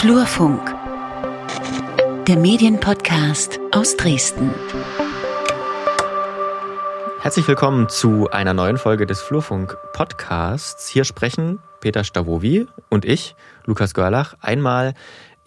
Flurfunk, der Medienpodcast aus Dresden. Herzlich willkommen zu einer neuen Folge des Flurfunk Podcasts. Hier sprechen Peter Stavovi und ich, Lukas Görlach, einmal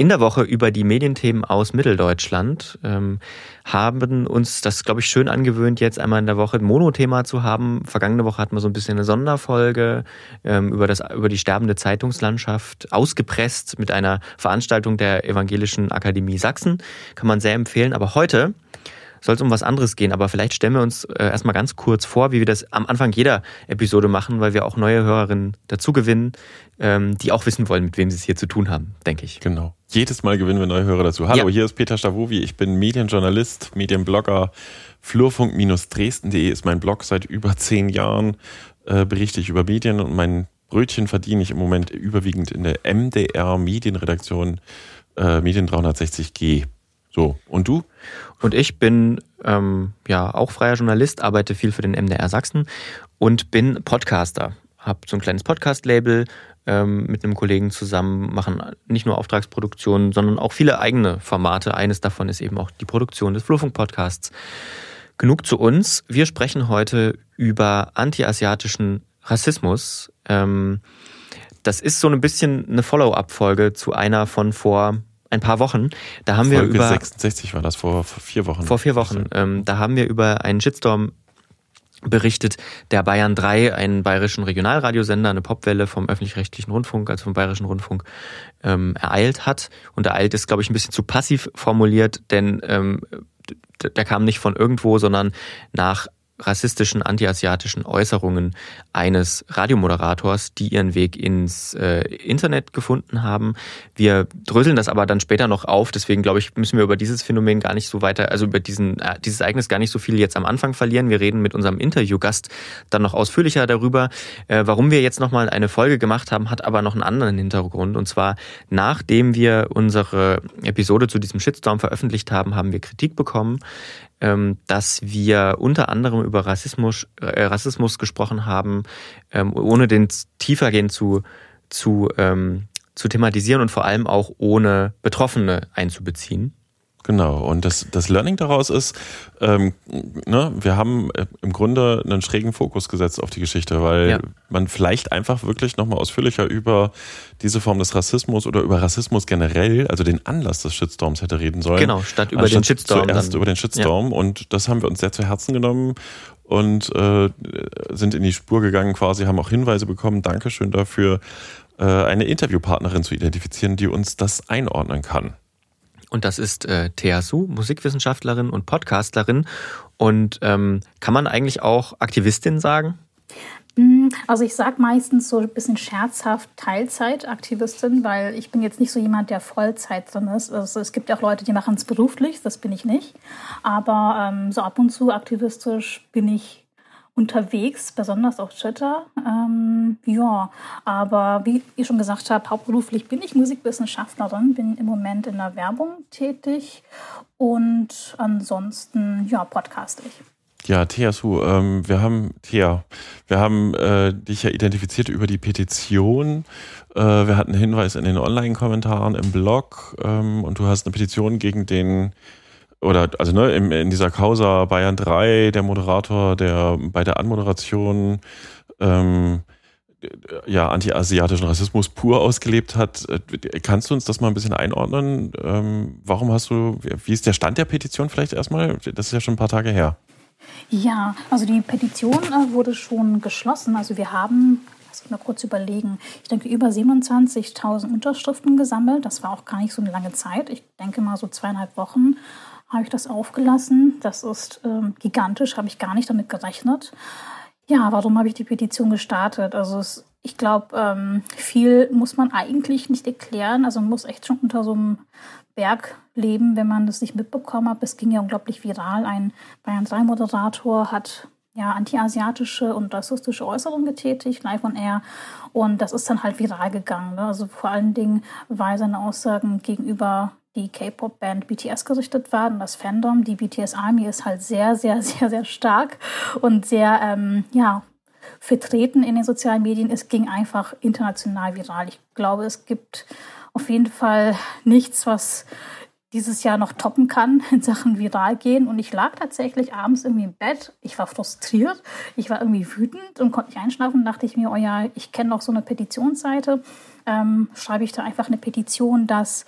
in der Woche über die Medienthemen aus Mitteldeutschland, ähm, haben uns das, glaube ich, schön angewöhnt, jetzt einmal in der Woche ein Monothema zu haben. Vergangene Woche hatten wir so ein bisschen eine Sonderfolge ähm, über, das, über die sterbende Zeitungslandschaft, ausgepresst mit einer Veranstaltung der Evangelischen Akademie Sachsen. Kann man sehr empfehlen. Aber heute soll es um was anderes gehen. Aber vielleicht stellen wir uns äh, erstmal ganz kurz vor, wie wir das am Anfang jeder Episode machen, weil wir auch neue Hörerinnen dazu gewinnen, ähm, die auch wissen wollen, mit wem sie es hier zu tun haben, denke ich. Genau. Jedes Mal gewinnen wir neue Hörer dazu. Hallo, ja. hier ist Peter Stavovi. Ich bin Medienjournalist, Medienblogger. Flurfunk-dresden.de ist mein Blog seit über zehn Jahren. Äh, berichte ich über Medien und mein Brötchen verdiene ich im Moment überwiegend in der MDR Medienredaktion äh, Medien 360G. So, und du? Und ich bin ähm, ja auch freier Journalist, arbeite viel für den MDR Sachsen und bin Podcaster. Hab so ein kleines Podcast-Label ähm, mit einem Kollegen zusammen, machen nicht nur Auftragsproduktionen, sondern auch viele eigene Formate. Eines davon ist eben auch die Produktion des Flurfunk-Podcasts. Genug zu uns. Wir sprechen heute über antiasiatischen Rassismus. Ähm, das ist so ein bisschen eine Follow-up-Folge zu einer von vor ein paar Wochen. Da haben Folge wir über 66 war das vor, vor vier Wochen. Vor vier Wochen. Ähm, da haben wir über einen Shitstorm berichtet, der Bayern 3, einen bayerischen Regionalradiosender, eine Popwelle vom öffentlich-rechtlichen Rundfunk, also vom bayerischen Rundfunk, ähm, ereilt hat. Und ereilt ist, glaube ich, ein bisschen zu passiv formuliert, denn ähm, der kam nicht von irgendwo, sondern nach rassistischen, antiasiatischen Äußerungen eines Radiomoderators, die ihren Weg ins äh, Internet gefunden haben. Wir dröseln das aber dann später noch auf, deswegen glaube ich, müssen wir über dieses Phänomen gar nicht so weiter, also über diesen, äh, dieses Ereignis gar nicht so viel jetzt am Anfang verlieren. Wir reden mit unserem Interviewgast dann noch ausführlicher darüber. Äh, warum wir jetzt nochmal eine Folge gemacht haben, hat aber noch einen anderen Hintergrund. Und zwar, nachdem wir unsere Episode zu diesem Shitstorm veröffentlicht haben, haben wir Kritik bekommen dass wir unter anderem über Rassismus, äh, Rassismus gesprochen haben, ähm, ohne den tiefergehend zu, zu, ähm, zu thematisieren und vor allem auch ohne Betroffene einzubeziehen. Genau, und das, das Learning daraus ist, ähm, ne, wir haben äh, im Grunde einen schrägen Fokus gesetzt auf die Geschichte, weil ja. man vielleicht einfach wirklich nochmal ausführlicher über diese Form des Rassismus oder über Rassismus generell, also den Anlass des Shitstorms hätte reden sollen. Genau, statt über den Shitstorm. Zuerst dann. über den Shitstorm ja. und das haben wir uns sehr zu Herzen genommen und äh, sind in die Spur gegangen quasi, haben auch Hinweise bekommen, Dankeschön dafür, äh, eine Interviewpartnerin zu identifizieren, die uns das einordnen kann. Und das ist äh, Thea Su, Musikwissenschaftlerin und Podcastlerin. Und ähm, kann man eigentlich auch Aktivistin sagen? Mm, also ich sage meistens so ein bisschen scherzhaft Teilzeitaktivistin, weil ich bin jetzt nicht so jemand, der Vollzeit drin ist. Also es gibt ja auch Leute, die machen es beruflich, das bin ich nicht. Aber ähm, so ab und zu aktivistisch bin ich unterwegs, besonders auf Twitter. Ähm, ja, aber wie ich schon gesagt habe, hauptberuflich bin ich Musikwissenschaftlerin, bin im Moment in der Werbung tätig und ansonsten, ja, podcaste ich. Ja, Thea Su, ähm, wir haben, Thea, wir haben äh, dich ja identifiziert über die Petition. Äh, wir hatten einen Hinweis in den Online-Kommentaren im Blog ähm, und du hast eine Petition gegen den oder also ne, in, in dieser Causa Bayern 3, der Moderator, der bei der Anmoderation ähm, ja anti-asiatischen Rassismus pur ausgelebt hat. Kannst du uns das mal ein bisschen einordnen? Ähm, warum hast du, wie ist der Stand der Petition vielleicht erstmal? Das ist ja schon ein paar Tage her. Ja, also die Petition äh, wurde schon geschlossen. Also wir haben lass mich mal kurz überlegen. Ich denke, über 27.000 Unterschriften gesammelt. Das war auch gar nicht so eine lange Zeit. Ich denke mal so zweieinhalb Wochen habe ich das aufgelassen. Das ist ähm, gigantisch, habe ich gar nicht damit gerechnet. Ja, warum habe ich die Petition gestartet? Also es, ich glaube, ähm, viel muss man eigentlich nicht erklären. Also man muss echt schon unter so einem Berg leben, wenn man das nicht mitbekommen hat. Es ging ja unglaublich viral. Ein Bayern 3 Moderator hat ja, antiasiatische und rassistische Äußerungen getätigt, live on air. Und das ist dann halt viral gegangen. Ne? Also vor allen Dingen, weil seine Aussagen gegenüber die K-Pop-Band BTS gerichtet waren. Das Fandom, die BTS Army ist halt sehr, sehr, sehr, sehr stark und sehr, ähm, ja, vertreten in den sozialen Medien. Es ging einfach international viral. Ich glaube, es gibt auf jeden Fall nichts, was dieses Jahr noch toppen kann in Sachen viral gehen. Und ich lag tatsächlich abends irgendwie im Bett. Ich war frustriert. Ich war irgendwie wütend und konnte nicht einschlafen. dachte ich mir, oh ja, ich kenne noch so eine Petitionsseite. Ähm, schreibe ich da einfach eine Petition, dass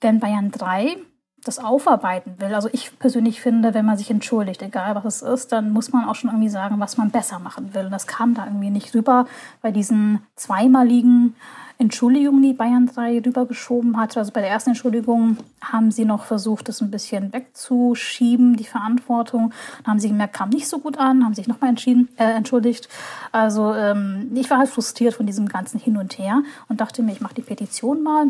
wenn Bayern 3 das aufarbeiten will. Also ich persönlich finde, wenn man sich entschuldigt, egal was es ist, dann muss man auch schon irgendwie sagen, was man besser machen will. Und das kam da irgendwie nicht rüber bei diesen zweimaligen Entschuldigung, die Bayern 3 rübergeschoben hat. Also bei der ersten Entschuldigung haben sie noch versucht, das ein bisschen wegzuschieben, die Verantwortung. Dann haben sie gemerkt, kam nicht so gut an, haben sich nochmal äh, entschuldigt. Also ähm, ich war halt frustriert von diesem ganzen Hin und Her und dachte mir, ich mache die Petition mal.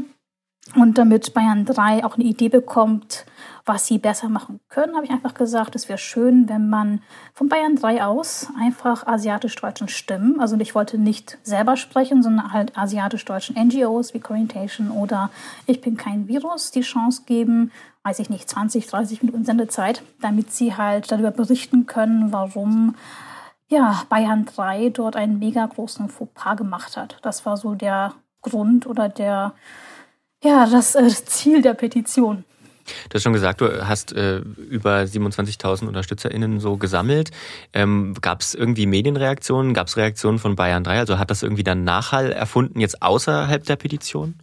Und damit Bayern 3 auch eine Idee bekommt, was sie besser machen können, habe ich einfach gesagt, es wäre schön, wenn man von Bayern 3 aus einfach asiatisch-deutschen Stimmen, also ich wollte nicht selber sprechen, sondern halt asiatisch-deutschen NGOs wie Orientation oder Ich bin kein Virus die Chance geben, weiß ich nicht, 20, 30 Minuten Sendezeit, damit sie halt darüber berichten können, warum ja, Bayern 3 dort einen mega großen Fauxpas gemacht hat. Das war so der Grund oder der ja, das äh, Ziel der Petition. Du hast schon gesagt, du hast äh, über 27.000 UnterstützerInnen so gesammelt. Ähm, Gab es irgendwie Medienreaktionen? Gab es Reaktionen von Bayern 3? Also hat das irgendwie dann Nachhall erfunden, jetzt außerhalb der Petition?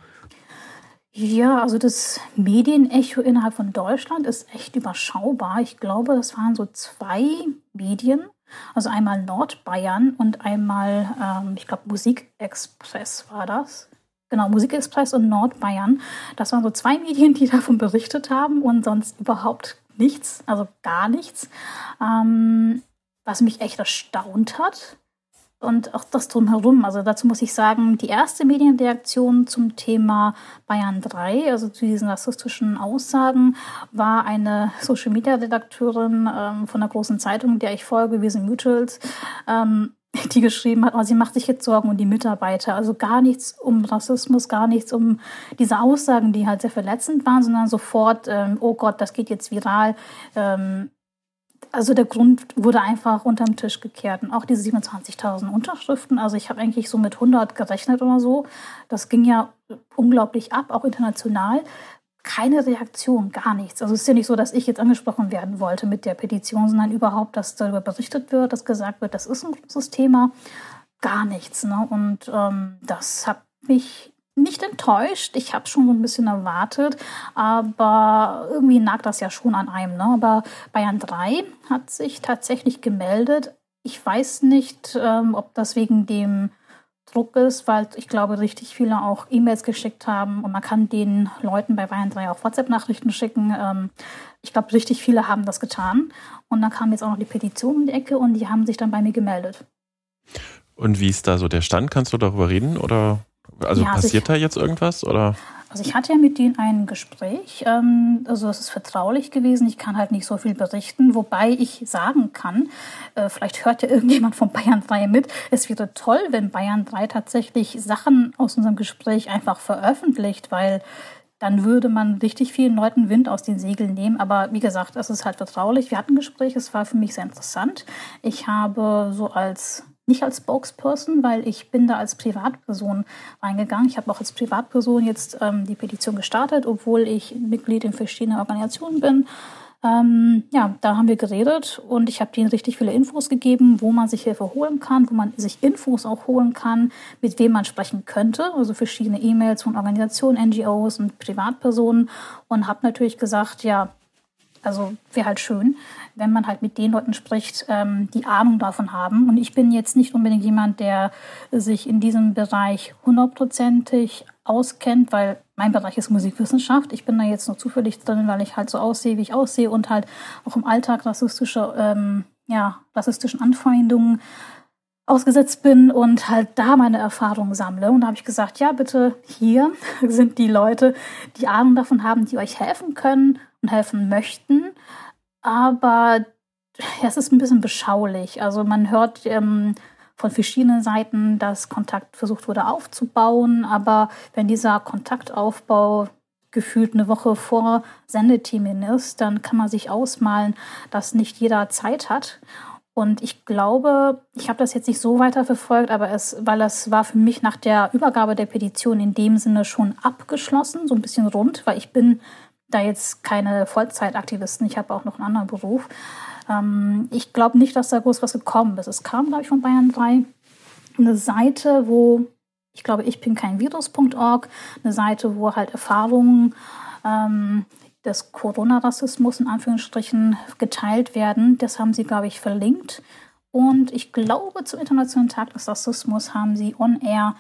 Ja, also das Medienecho innerhalb von Deutschland ist echt überschaubar. Ich glaube, das waren so zwei Medien. Also einmal Nordbayern und einmal, ähm, ich glaube, Musikexpress war das. Genau, Musikexpress und Nordbayern. Das waren so zwei Medien, die davon berichtet haben und sonst überhaupt nichts, also gar nichts. Ähm, was mich echt erstaunt hat. Und auch das drumherum. Also dazu muss ich sagen, die erste Medienreaktion zum Thema Bayern 3, also zu diesen rassistischen Aussagen, war eine Social-Media-Redakteurin ähm, von einer großen Zeitung, der ich folge, wir sind Mutuals. Ähm, die geschrieben hat, oh, sie macht sich jetzt Sorgen um die Mitarbeiter. Also gar nichts um Rassismus, gar nichts um diese Aussagen, die halt sehr verletzend waren, sondern sofort, ähm, oh Gott, das geht jetzt viral. Ähm, also der Grund wurde einfach unterm Tisch gekehrt. Und auch diese 27.000 Unterschriften, also ich habe eigentlich so mit 100 gerechnet oder so. Das ging ja unglaublich ab, auch international keine Reaktion, gar nichts. Also es ist ja nicht so, dass ich jetzt angesprochen werden wollte mit der Petition, sondern überhaupt, dass darüber berichtet wird, dass gesagt wird, das ist ein großes Thema. Gar nichts. Ne? Und ähm, das hat mich nicht enttäuscht. Ich habe schon so ein bisschen erwartet, aber irgendwie nagt das ja schon an einem. Ne? Aber Bayern 3 hat sich tatsächlich gemeldet. Ich weiß nicht, ähm, ob das wegen dem Druck ist, weil ich glaube, richtig viele auch E-Mails geschickt haben und man kann den Leuten bei Bayern 3 auch WhatsApp-Nachrichten schicken. Ähm, ich glaube, richtig viele haben das getan. Und dann kam jetzt auch noch die Petition in die Ecke und die haben sich dann bei mir gemeldet. Und wie ist da so der Stand? Kannst du darüber reden? Oder also ja, also passiert da jetzt irgendwas? Oder? Also ich hatte ja mit denen ein Gespräch, ähm, also es ist vertraulich gewesen, ich kann halt nicht so viel berichten, wobei ich sagen kann, äh, vielleicht hört ja irgendjemand von Bayern 3 mit, es wäre toll, wenn Bayern 3 tatsächlich Sachen aus unserem Gespräch einfach veröffentlicht, weil dann würde man richtig vielen Leuten Wind aus den Segeln nehmen. Aber wie gesagt, es ist halt vertraulich. Wir hatten ein Gespräch, es war für mich sehr interessant. Ich habe so als nicht als Spokesperson, weil ich bin da als Privatperson reingegangen. Ich habe auch als Privatperson jetzt ähm, die Petition gestartet, obwohl ich Mitglied in verschiedenen Organisationen bin. Ähm, ja, da haben wir geredet und ich habe denen richtig viele Infos gegeben, wo man sich Hilfe holen kann, wo man sich Infos auch holen kann, mit wem man sprechen könnte. Also verschiedene E-Mails von Organisationen, NGOs und Privatpersonen und habe natürlich gesagt, ja, also wäre halt schön, wenn man halt mit den Leuten spricht, ähm, die Ahnung davon haben. Und ich bin jetzt nicht unbedingt jemand, der sich in diesem Bereich hundertprozentig auskennt, weil mein Bereich ist Musikwissenschaft. Ich bin da jetzt nur zufällig drin, weil ich halt so aussehe, wie ich aussehe und halt auch im Alltag rassistische, ähm, ja, rassistischen Anfeindungen ausgesetzt bin und halt da meine Erfahrungen sammle. Und da habe ich gesagt, ja, bitte, hier sind die Leute, die Ahnung davon haben, die euch helfen können und helfen möchten aber ja, es ist ein bisschen beschaulich. Also man hört ähm, von verschiedenen Seiten, dass Kontakt versucht wurde aufzubauen, aber wenn dieser Kontaktaufbau gefühlt eine Woche vor Sendetermin ist, dann kann man sich ausmalen, dass nicht jeder Zeit hat. Und ich glaube, ich habe das jetzt nicht so weiter verfolgt, aber es, weil es war für mich nach der Übergabe der Petition in dem Sinne schon abgeschlossen, so ein bisschen rund, weil ich bin da jetzt keine Vollzeitaktivisten, ich habe auch noch einen anderen Beruf. Ähm, ich glaube nicht, dass da groß was gekommen ist. Es kam, glaube ich, von Bayern 3 eine Seite, wo, ich glaube, ich bin kein Virus.org, eine Seite, wo halt Erfahrungen ähm, des Corona-Rassismus in Anführungsstrichen geteilt werden. Das haben sie, glaube ich, verlinkt. Und ich glaube, zum Internationalen Tag des Rassismus haben sie on air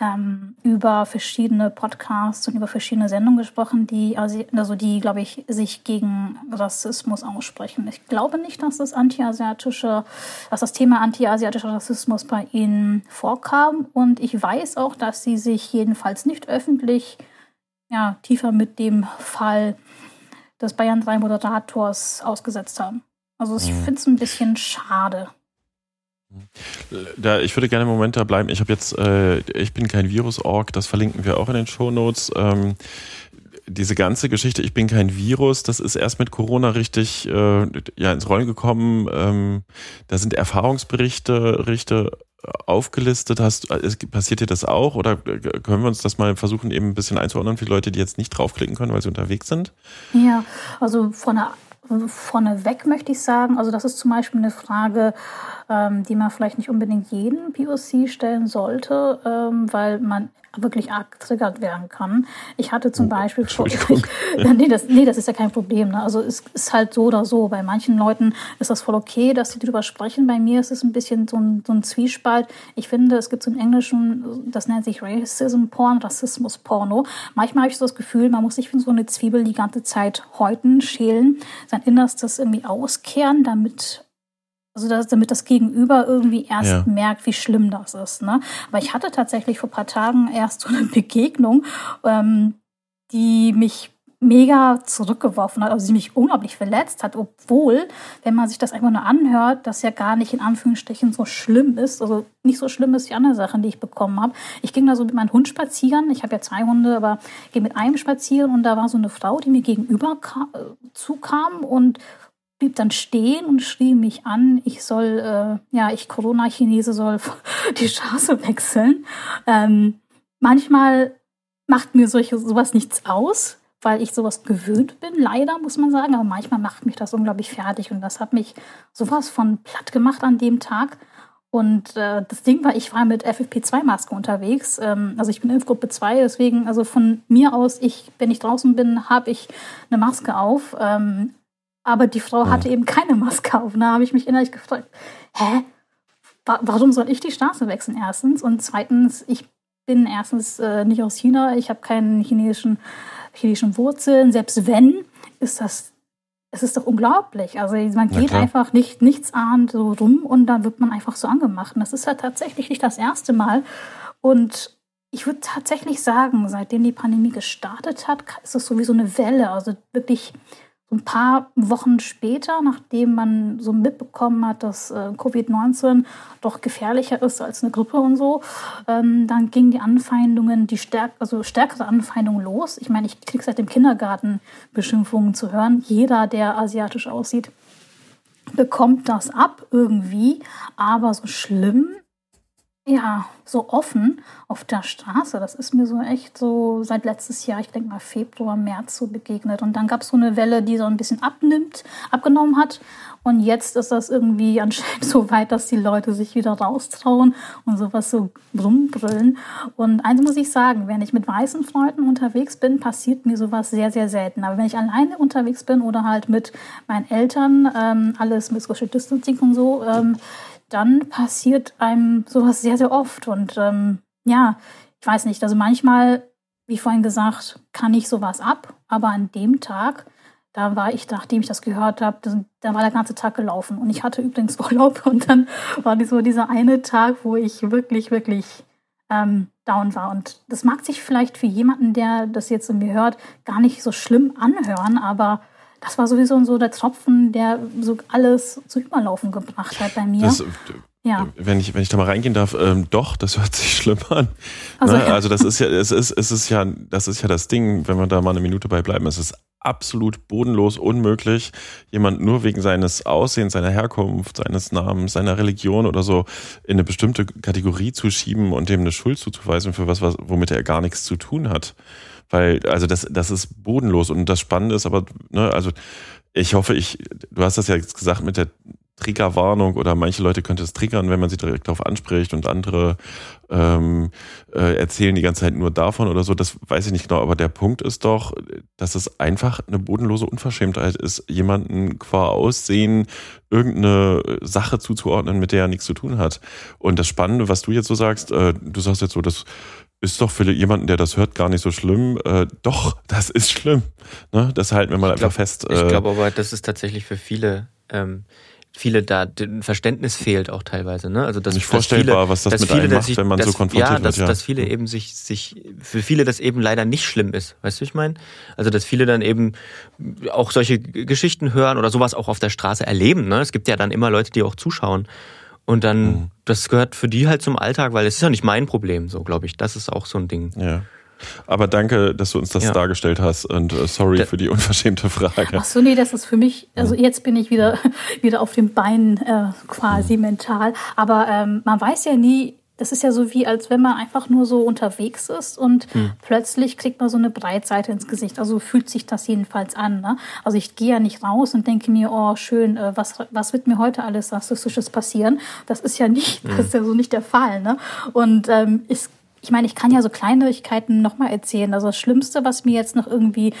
ähm, über verschiedene Podcasts und über verschiedene Sendungen gesprochen, die, also die, glaube ich, sich gegen Rassismus aussprechen. Ich glaube nicht, dass das antiasiatische, dass das Thema antiasiatischer Rassismus bei ihnen vorkam. Und ich weiß auch, dass sie sich jedenfalls nicht öffentlich ja, tiefer mit dem Fall des Bayern 3 Moderators ausgesetzt haben. Also ich mhm. finde es ein bisschen schade. Da, ich würde gerne im Moment da bleiben. Ich habe jetzt, äh, ich bin kein Virus-Org, das verlinken wir auch in den Shownotes. Ähm, diese ganze Geschichte, ich bin kein Virus, das ist erst mit Corona richtig äh, ja, ins Rollen gekommen. Ähm, da sind Erfahrungsberichte Richte aufgelistet hast. Passiert dir das auch? Oder können wir uns das mal versuchen, eben ein bisschen einzuordnen für Leute, die jetzt nicht draufklicken können, weil sie unterwegs sind? Ja, also von der Vorneweg möchte ich sagen, also das ist zum Beispiel eine Frage, ähm, die man vielleicht nicht unbedingt jedem POC stellen sollte, ähm, weil man wirklich arg getriggert werden kann. Ich hatte zum oh, Beispiel vor, ich, nee, das, nee, das ist ja kein Problem. Ne? Also es ist halt so oder so. Bei manchen Leuten ist das voll okay, dass sie darüber sprechen. Bei mir ist es ein bisschen so ein, so ein Zwiespalt. Ich finde, es gibt so im Englischen, das nennt sich Racism Porn, Rassismus Porno. Manchmal habe ich so das Gefühl, man muss sich wie so eine Zwiebel die ganze Zeit häuten, schälen, sein Innerstes irgendwie auskehren, damit also dass, damit das Gegenüber irgendwie erst ja. merkt, wie schlimm das ist. Ne? Aber ich hatte tatsächlich vor ein paar Tagen erst so eine Begegnung, ähm, die mich mega zurückgeworfen hat, also die mich unglaublich verletzt hat, obwohl, wenn man sich das einfach nur anhört, das ja gar nicht in Anführungsstrichen so schlimm ist, also nicht so schlimm ist wie andere Sachen, die ich bekommen habe. Ich ging da so mit meinem Hund spazieren, ich habe ja zwei Hunde, aber gehe mit einem spazieren und da war so eine Frau, die mir gegenüber kam, äh, zukam und blieb dann stehen und schrie mich an, ich soll, äh, ja, ich Corona-Chinese soll die Straße wechseln. Ähm, manchmal macht mir solche, sowas nichts aus, weil ich sowas gewöhnt bin, leider muss man sagen, aber manchmal macht mich das unglaublich fertig und das hat mich sowas von platt gemacht an dem Tag. Und äh, das Ding war, ich war mit FFP2-Maske unterwegs. Ähm, also ich bin Impfgruppe 2, deswegen, also von mir aus, ich, wenn ich draußen bin, habe ich eine Maske auf. Ähm, aber die Frau hatte eben keine Maske auf. Da habe ich mich innerlich gefragt, hä? Warum soll ich die Straße wechseln, erstens? Und zweitens, ich bin erstens äh, nicht aus China, ich habe keine chinesischen, chinesischen Wurzeln. Selbst wenn, ist das, es ist doch unglaublich. Also man geht einfach nicht nichts ahnt so rum und dann wird man einfach so angemacht. Und das ist ja tatsächlich nicht das erste Mal. Und ich würde tatsächlich sagen, seitdem die Pandemie gestartet hat, ist es sowieso eine Welle. Also wirklich ein paar Wochen später, nachdem man so mitbekommen hat, dass äh, Covid-19 doch gefährlicher ist als eine Grippe und so, ähm, dann gingen die Anfeindungen, die stärk also stärkere Anfeindungen los. Ich meine, ich kriege seit dem Kindergarten Beschimpfungen zu hören. Jeder, der asiatisch aussieht, bekommt das ab irgendwie. Aber so schlimm ja, so offen auf der Straße. Das ist mir so echt so seit letztes Jahr, ich denke mal Februar, März so begegnet. Und dann gab es so eine Welle, die so ein bisschen abnimmt, abgenommen hat. Und jetzt ist das irgendwie anscheinend so weit, dass die Leute sich wieder raustrauen und sowas so rumbrüllen. Und eins muss ich sagen, wenn ich mit weißen Freunden unterwegs bin, passiert mir sowas sehr, sehr selten. Aber wenn ich alleine unterwegs bin oder halt mit meinen Eltern, ähm, alles mit Social Distancing und so, ähm, dann passiert einem sowas sehr, sehr oft. Und ähm, ja, ich weiß nicht, also manchmal, wie vorhin gesagt, kann ich sowas ab, aber an dem Tag, da war ich, nachdem ich das gehört habe, da war der ganze Tag gelaufen. Und ich hatte übrigens Urlaub und dann war so dieser eine Tag, wo ich wirklich, wirklich ähm, down war. Und das mag sich vielleicht für jemanden, der das jetzt mir hört, gar nicht so schlimm anhören, aber das war sowieso so der Tropfen, der so alles zu Überlaufen gebracht hat bei mir. Das, Ja. Wenn ich, wenn ich da mal reingehen darf, ähm, doch, das hört sich schlimm an. Also, ne? also das ist ja, es ist, es ist ja, das ist ja das Ding, wenn wir da mal eine Minute bei bleiben. Es ist absolut bodenlos unmöglich, jemand nur wegen seines Aussehens, seiner Herkunft, seines Namens, seiner Religion oder so in eine bestimmte Kategorie zu schieben und dem eine Schuld zuzuweisen für was, was womit er gar nichts zu tun hat. Weil, also das, das ist bodenlos und das Spannende ist aber, ne, also ich hoffe, ich, du hast das ja jetzt gesagt mit der Triggerwarnung oder manche Leute könnte es triggern, wenn man sie direkt darauf anspricht und andere ähm, äh, erzählen die ganze Zeit nur davon oder so. Das weiß ich nicht genau, aber der Punkt ist doch, dass es einfach eine bodenlose Unverschämtheit ist, jemanden qua Aussehen irgendeine Sache zuzuordnen, mit der er nichts zu tun hat. Und das Spannende, was du jetzt so sagst, äh, du sagst jetzt so, das ist doch für jemanden, der das hört, gar nicht so schlimm. Äh, doch, das ist schlimm. Ne? Das halten wir mal ich einfach fest. Äh, ich glaube aber, das ist tatsächlich für viele ähm, viele da ein Verständnis fehlt auch teilweise. Ne? Also dass, nicht vorstellbar, viele, was das mit viele, einem macht, sich, wenn man dass, so konfrontiert ja, dass, wird. Ja, dass viele eben sich, sich, für viele das eben leider nicht schlimm ist. Weißt du, ich meine? Also dass viele dann eben auch solche Geschichten hören oder sowas auch auf der Straße erleben. Ne? Es gibt ja dann immer Leute, die auch zuschauen. Und dann, mhm. das gehört für die halt zum Alltag, weil es ist ja nicht mein Problem, so glaube ich. Das ist auch so ein Ding. Ja. Aber danke, dass du uns das ja. dargestellt hast und uh, sorry da, für die unverschämte Frage. Ach so, nee, das ist für mich, also jetzt bin ich wieder, wieder auf den Beinen äh, quasi mhm. mental. Aber ähm, man weiß ja nie, das ist ja so wie, als wenn man einfach nur so unterwegs ist und hm. plötzlich kriegt man so eine Breitseite ins Gesicht. Also fühlt sich das jedenfalls an. Ne? Also ich gehe ja nicht raus und denke mir, oh schön, äh, was, was wird mir heute alles Rassistisches passieren? Das ist ja nicht, hm. das ist ja so nicht der Fall. Ne? Und ähm, es ich meine, ich kann ja so Kleinigkeiten nochmal erzählen. Also das Schlimmste, was mir jetzt noch irgendwie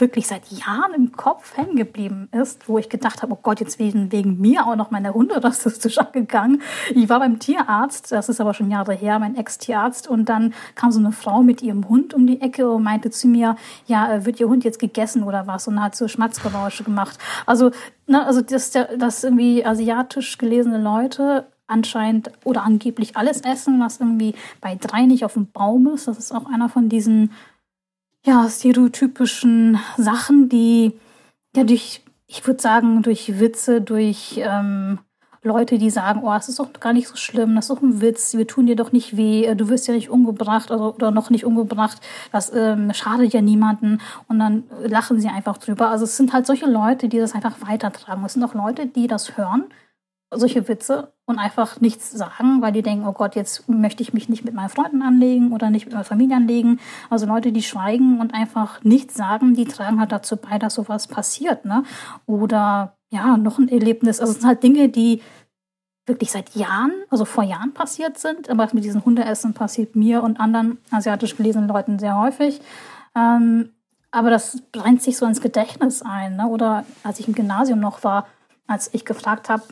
wirklich seit Jahren im Kopf hängen geblieben ist, wo ich gedacht habe, oh Gott, jetzt wegen, wegen mir auch noch meine Hunde rassistisch angegangen. Ich war beim Tierarzt, das ist aber schon Jahre her, mein Ex-Tierarzt, und dann kam so eine Frau mit ihrem Hund um die Ecke und meinte zu mir, ja, äh, wird ihr Hund jetzt gegessen oder was? Und hat so Schmatzgeräusche gemacht. Also, ne, also dass, dass irgendwie asiatisch gelesene Leute anscheinend oder angeblich alles essen, was irgendwie bei drei nicht auf dem Baum ist. Das ist auch einer von diesen ja, stereotypischen Sachen, die ja durch, ich würde sagen, durch Witze, durch ähm, Leute, die sagen, oh, es ist doch gar nicht so schlimm, das ist doch ein Witz, wir tun dir doch nicht weh, du wirst ja nicht umgebracht also, oder noch nicht umgebracht, das ähm, schadet ja niemanden und dann lachen sie einfach drüber. Also es sind halt solche Leute, die das einfach weitertragen. Es sind auch Leute, die das hören solche Witze und einfach nichts sagen, weil die denken, oh Gott, jetzt möchte ich mich nicht mit meinen Freunden anlegen oder nicht mit meiner Familie anlegen. Also Leute, die schweigen und einfach nichts sagen, die tragen halt dazu bei, dass sowas passiert. Ne? Oder ja, noch ein Erlebnis. Also es sind halt Dinge, die wirklich seit Jahren, also vor Jahren passiert sind. Aber mit diesen Hundeessen passiert mir und anderen asiatisch gelesenen Leuten sehr häufig. Ähm, aber das brennt sich so ins Gedächtnis ein. Ne? Oder als ich im Gymnasium noch war, als ich gefragt habe,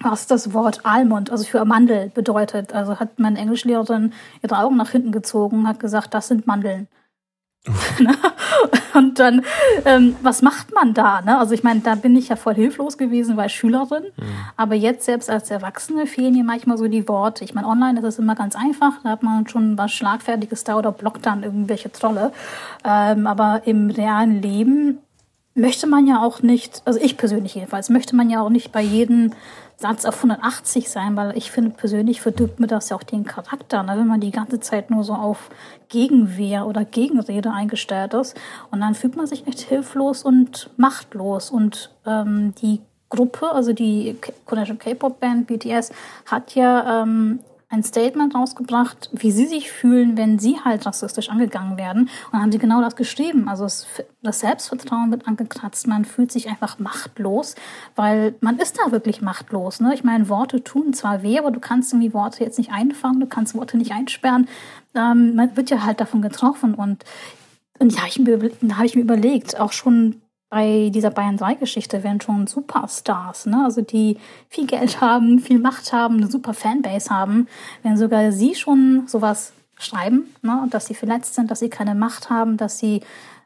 was das Wort Almond, also für Mandel bedeutet. Also hat meine Englischlehrerin ihre Augen nach hinten gezogen und hat gesagt, das sind Mandeln. und dann, ähm, was macht man da? Ne? Also ich meine, da bin ich ja voll hilflos gewesen, weil Schülerin. Mhm. Aber jetzt selbst als Erwachsene fehlen mir manchmal so die Worte. Ich meine, online ist es immer ganz einfach. Da hat man schon was Schlagfertiges da oder blockt dann irgendwelche Trolle. Ähm, aber im realen Leben möchte man ja auch nicht, also ich persönlich jedenfalls, möchte man ja auch nicht bei jedem Satz auf 180 sein, weil ich finde persönlich verdirbt mir das ja auch den Charakter, ne? wenn man die ganze Zeit nur so auf Gegenwehr oder Gegenrede eingestellt ist. Und dann fühlt man sich echt hilflos und machtlos. Und ähm, die Gruppe, also die koreanische K-Pop-Band BTS, hat ja ähm, ein Statement rausgebracht, wie sie sich fühlen, wenn sie halt rassistisch angegangen werden. Und haben sie genau das geschrieben. Also das Selbstvertrauen wird angekratzt. Man fühlt sich einfach machtlos, weil man ist da wirklich machtlos. Ne? Ich meine, Worte tun zwar weh, aber du kannst irgendwie Worte jetzt nicht einfangen, du kannst Worte nicht einsperren. Ähm, man wird ja halt davon getroffen. Und, und ja, ich, da habe ich mir überlegt, auch schon bei dieser Bayern 3 Geschichte werden schon Superstars, ne? Also die viel Geld haben, viel Macht haben, eine super Fanbase haben, wenn sogar sie schon sowas schreiben, ne? dass sie verletzt sind, dass sie keine Macht haben, dass sie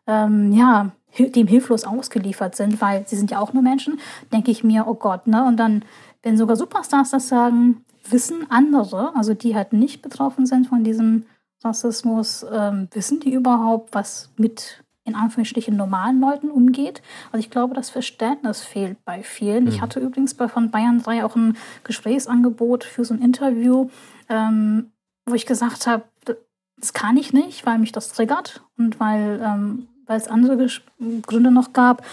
ähm, ja dem hilflos ausgeliefert sind, weil sie sind ja auch nur Menschen, denke ich mir, oh Gott, ne? Und dann, wenn sogar Superstars das sagen, wissen andere, also die halt nicht betroffen sind von diesem Rassismus, ähm, wissen die überhaupt, was mit in Anführungsstrichen normalen Leuten umgeht. Also ich glaube, das Verständnis fehlt bei vielen. Mhm. Ich hatte übrigens bei von Bayern 3 auch ein Gesprächsangebot für so ein Interview, ähm, wo ich gesagt habe, das kann ich nicht, weil mich das triggert und weil, ähm, weil es andere Gründe noch gab.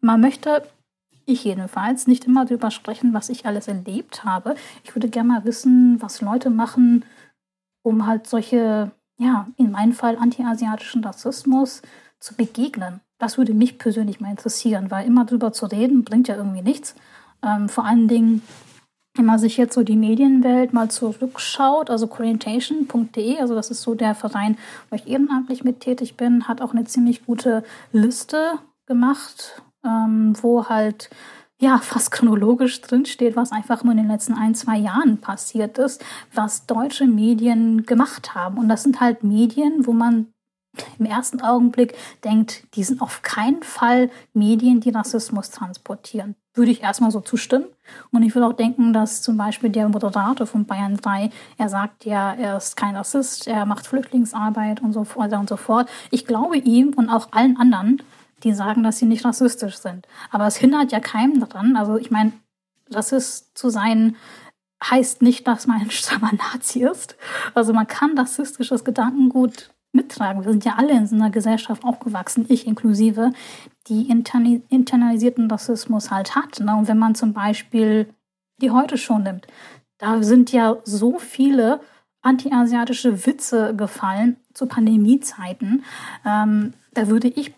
Man möchte ich jedenfalls, nicht immer darüber sprechen, was ich alles erlebt habe. Ich würde gerne mal wissen, was Leute machen, um halt solche, ja, in meinem Fall antiasiatischen Rassismus zu begegnen. Das würde mich persönlich mal interessieren, weil immer darüber zu reden, bringt ja irgendwie nichts. Ähm, vor allen Dingen, wenn man sich jetzt so die Medienwelt mal zurückschaut, also Orientation.de, also das ist so der Verein, wo ich ehrenamtlich mit tätig bin, hat auch eine ziemlich gute Liste gemacht ähm, wo halt ja fast chronologisch drinsteht, was einfach nur in den letzten ein, zwei Jahren passiert ist, was deutsche Medien gemacht haben. Und das sind halt Medien, wo man im ersten Augenblick denkt, die sind auf keinen Fall Medien, die Rassismus transportieren. Würde ich erstmal so zustimmen. Und ich würde auch denken, dass zum Beispiel der Moderator von Bayern 3, er sagt ja, er ist kein Rassist, er macht Flüchtlingsarbeit und so weiter und so fort. Ich glaube ihm und auch allen anderen, die sagen, dass sie nicht rassistisch sind. Aber es hindert ja keinem daran. Also ich meine, Rassist zu sein heißt nicht, dass man ein strammer Nazi ist. Also man kann rassistisches Gedankengut mittragen. Wir sind ja alle in so einer Gesellschaft aufgewachsen, ich inklusive, die internalisierten Rassismus halt hat. Ne? Und wenn man zum Beispiel die heute schon nimmt, da sind ja so viele antiasiatische Witze gefallen zu Pandemiezeiten. Ähm, da würde ich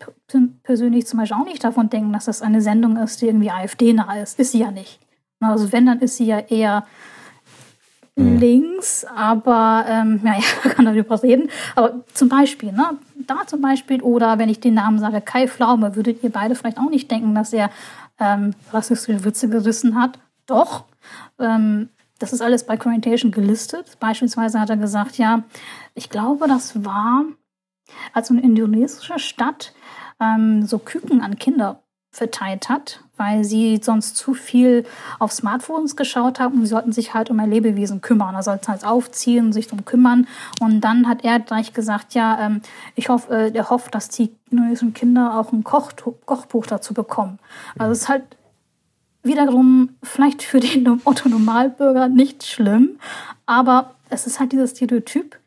persönlich zum Beispiel auch nicht davon denken, dass das eine Sendung ist, die irgendwie AfD-nah ist. Ist sie ja nicht. Also wenn, dann ist sie ja eher mhm. links, aber ähm, ja, ja, kann darüber reden. Aber zum Beispiel, ne, da zum Beispiel, oder wenn ich den Namen sage, Kai Pflaume, würdet ihr beide vielleicht auch nicht denken, dass er ähm, rassistische Witze gerissen hat. Doch. Ähm, das ist alles bei Orientation gelistet. Beispielsweise hat er gesagt, ja, ich glaube, das war als eine indonesische Stadt ähm, so Küken an Kinder verteilt hat, weil sie sonst zu viel auf Smartphones geschaut haben und sie sollten sich halt um ein Lebewesen kümmern. Er sollte halt aufziehen, sich darum kümmern. Und dann hat er gleich gesagt, ja, ähm, ich hoffe, äh, er hofft, dass die indonesischen Kinder auch ein Koch Kochbuch dazu bekommen. Also es ist halt wiederum vielleicht für den Otto-Normalbürger nicht schlimm, aber es ist halt dieses Stereotyp,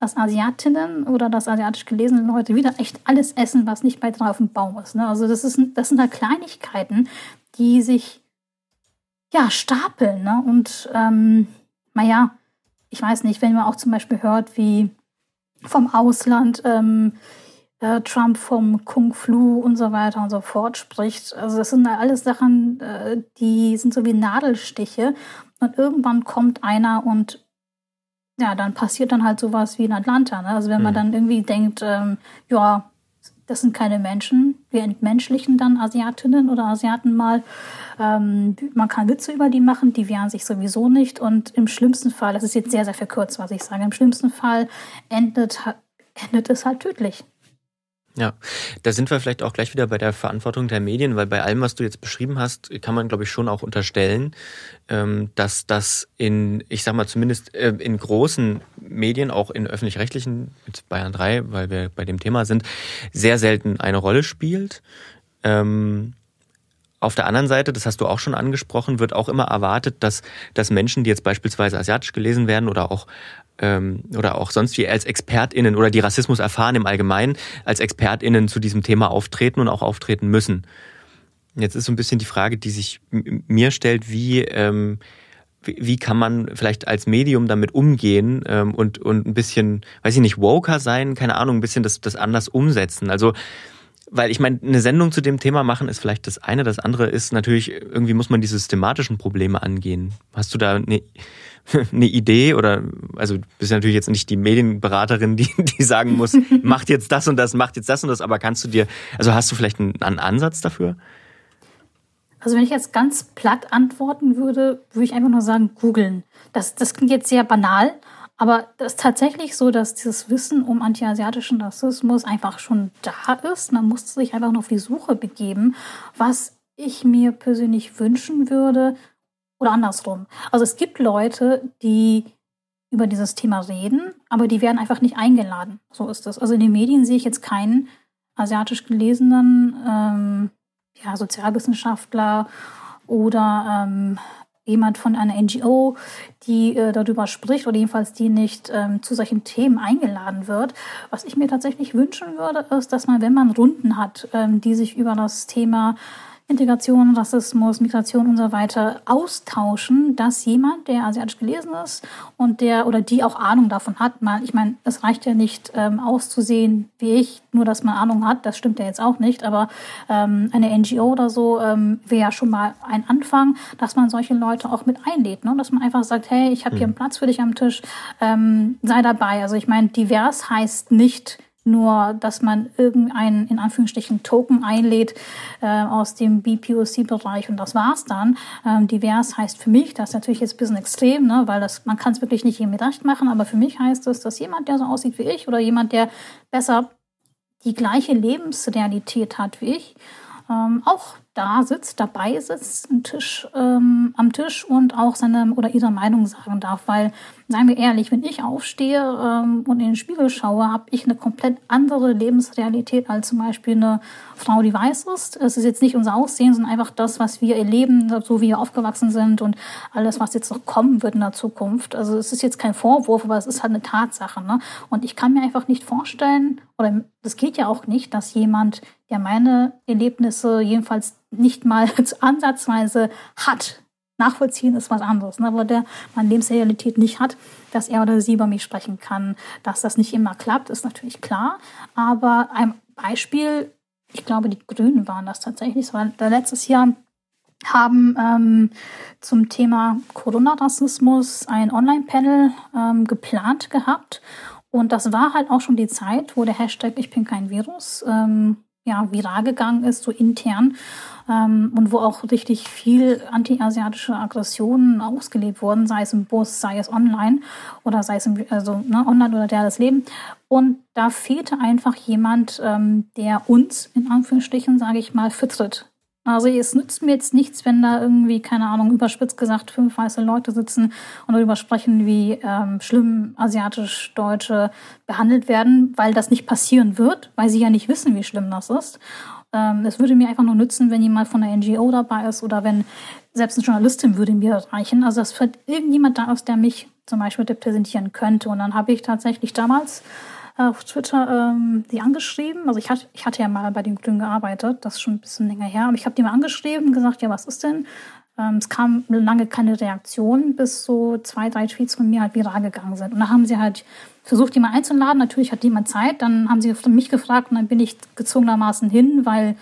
dass Asiatinnen oder dass asiatisch gelesene Leute wieder echt alles essen, was nicht bei drauf im Baum ist. Ne? Also das, ist, das sind halt Kleinigkeiten, die sich ja stapeln. Ne? Und ähm, naja, ich weiß nicht, wenn man auch zum Beispiel hört, wie vom Ausland ähm, äh, Trump vom Kung Flu und so weiter und so fort spricht. Also das sind alles Sachen, äh, die sind so wie Nadelstiche. Und irgendwann kommt einer und ja, dann passiert dann halt sowas wie in Atlanta. Ne? Also wenn man mhm. dann irgendwie denkt, ähm, ja, das sind keine Menschen, wir entmenschlichen dann Asiatinnen oder Asiaten mal. Ähm, man kann Witze über die machen, die wehren sich sowieso nicht. Und im schlimmsten Fall, das ist jetzt sehr, sehr verkürzt, was ich sage, im schlimmsten Fall endet, endet es halt tödlich. Ja, da sind wir vielleicht auch gleich wieder bei der Verantwortung der Medien, weil bei allem, was du jetzt beschrieben hast, kann man, glaube ich, schon auch unterstellen, ähm, dass das in, ich sag mal zumindest äh, in großen Medien, auch in öffentlich-rechtlichen, mit Bayern 3, weil wir bei dem Thema sind, sehr selten eine Rolle spielt. Ähm, auf der anderen Seite, das hast du auch schon angesprochen, wird auch immer erwartet, dass, dass Menschen, die jetzt beispielsweise asiatisch gelesen werden oder auch ähm, oder auch sonst wie als ExpertInnen oder die Rassismus erfahren im Allgemeinen, als ExpertInnen zu diesem Thema auftreten und auch auftreten müssen. Jetzt ist so ein bisschen die Frage, die sich mir stellt, wie, ähm, wie, kann man vielleicht als Medium damit umgehen ähm, und, und ein bisschen, weiß ich nicht, woker sein, keine Ahnung, ein bisschen das, das anders umsetzen. Also weil ich meine, eine Sendung zu dem Thema machen ist vielleicht das eine. Das andere ist natürlich, irgendwie muss man die systematischen Probleme angehen. Hast du da eine, eine Idee oder, also du bist natürlich jetzt nicht die Medienberaterin, die, die sagen muss, macht jetzt das und das, macht jetzt das und das, aber kannst du dir, also hast du vielleicht einen, einen Ansatz dafür? Also wenn ich jetzt ganz platt antworten würde, würde ich einfach nur sagen, googeln. Das, das klingt jetzt sehr banal, aber das ist tatsächlich so, dass dieses Wissen um antiasiatischen Rassismus einfach schon da ist. Man muss sich einfach nur auf die Suche begeben, was ich mir persönlich wünschen würde oder andersrum. Also es gibt Leute, die über dieses Thema reden, aber die werden einfach nicht eingeladen. So ist es. Also in den Medien sehe ich jetzt keinen asiatisch gelesenen ähm, ja, Sozialwissenschaftler oder ähm, jemand von einer NGO, die äh, darüber spricht oder jedenfalls die nicht ähm, zu solchen Themen eingeladen wird. Was ich mir tatsächlich wünschen würde, ist, dass man, wenn man Runden hat, ähm, die sich über das Thema Integration, Rassismus, Migration und so weiter austauschen, dass jemand, der asiatisch gelesen ist und der oder die auch Ahnung davon hat, mal, ich meine, es reicht ja nicht ähm, auszusehen wie ich, nur dass man Ahnung hat, das stimmt ja jetzt auch nicht, aber ähm, eine NGO oder so ähm, wäre ja schon mal ein Anfang, dass man solche Leute auch mit einlädt, ne? dass man einfach sagt, hey, ich habe hier mhm. einen Platz für dich am Tisch, ähm, sei dabei. Also ich meine, divers heißt nicht nur, dass man irgendeinen, in Anführungsstrichen, Token einlädt äh, aus dem BPOC-Bereich und das war's dann. Ähm, divers heißt für mich, das ist natürlich jetzt ein bisschen extrem, ne, weil das, man kann es wirklich nicht jedem recht machen, aber für mich heißt es, dass jemand, der so aussieht wie ich oder jemand, der besser die gleiche Lebensrealität hat wie ich, ähm, auch da sitzt, dabei sitzt, Tisch, ähm, am Tisch und auch seine oder ihre Meinung sagen darf. Weil, seien wir ehrlich, wenn ich aufstehe ähm, und in den Spiegel schaue, habe ich eine komplett andere Lebensrealität als zum Beispiel eine Frau, die weiß ist. Es ist jetzt nicht unser Aussehen, sondern einfach das, was wir erleben, so wie wir aufgewachsen sind und alles, was jetzt noch kommen wird in der Zukunft. Also es ist jetzt kein Vorwurf, aber es ist halt eine Tatsache. Ne? Und ich kann mir einfach nicht vorstellen, oder das geht ja auch nicht, dass jemand, der meine Erlebnisse jedenfalls nicht mal ansatzweise hat. Nachvollziehen ist was anderes, ne? aber der meine Lebensrealität nicht hat, dass er oder sie über mich sprechen kann. Dass das nicht immer klappt, ist natürlich klar. Aber ein Beispiel, ich glaube, die Grünen waren das tatsächlich, das war letztes Jahr haben ähm, zum Thema Corona-Rassismus ein Online-Panel ähm, geplant gehabt. Und das war halt auch schon die Zeit, wo der Hashtag Ich bin kein Virus ähm, ja, viral gegangen ist, so intern ähm, und wo auch richtig viel anti-asiatische Aggressionen ausgelebt wurden, sei es im Bus, sei es online oder sei es im, also, ne, online oder reales Leben. Und da fehlte einfach jemand, ähm, der uns, in Anführungsstrichen, sage ich mal, vertritt. Also es nützt mir jetzt nichts, wenn da irgendwie, keine Ahnung, überspitzt gesagt, fünf weiße Leute sitzen und darüber sprechen, wie ähm, schlimm asiatisch-Deutsche behandelt werden, weil das nicht passieren wird, weil sie ja nicht wissen, wie schlimm das ist. Ähm, es würde mir einfach nur nützen, wenn jemand von der NGO dabei ist oder wenn selbst eine Journalistin würde mir reichen. Also dass für irgendjemand da ist, der mich zum Beispiel repräsentieren könnte. Und dann habe ich tatsächlich damals auf Twitter ähm, die angeschrieben. Also ich hatte, ich hatte ja mal bei den Grünen gearbeitet, das ist schon ein bisschen länger her. Aber ich habe die mal angeschrieben gesagt, ja, was ist denn? Ähm, es kam lange keine Reaktion, bis so zwei, drei Tweets von mir halt viral gegangen sind. Und dann haben sie halt versucht, die mal einzuladen. Natürlich hat jemand Zeit. Dann haben sie mich gefragt und dann bin ich gezwungenermaßen hin, weil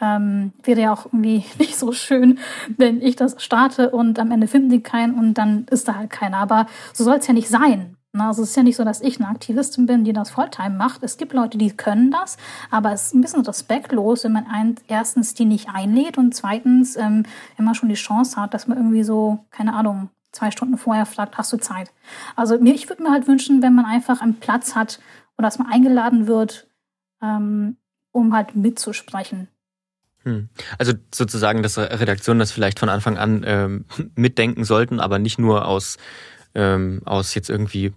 ähm, wäre ja auch irgendwie nicht so schön, wenn ich das starte und am Ende finden die keinen und dann ist da halt keiner. Aber so soll es ja nicht sein. Also es ist ja nicht so, dass ich eine Aktivistin bin, die das Volltime macht. Es gibt Leute, die können das, aber es ist ein bisschen respektlos, wenn man ein, erstens die nicht einlädt und zweitens ähm, immer schon die Chance hat, dass man irgendwie so, keine Ahnung, zwei Stunden vorher fragt, hast du Zeit? Also mir, ich würde mir halt wünschen, wenn man einfach einen Platz hat oder dass man eingeladen wird, ähm, um halt mitzusprechen. Hm. Also sozusagen, dass Redaktionen das vielleicht von Anfang an ähm, mitdenken sollten, aber nicht nur aus, ähm, aus jetzt irgendwie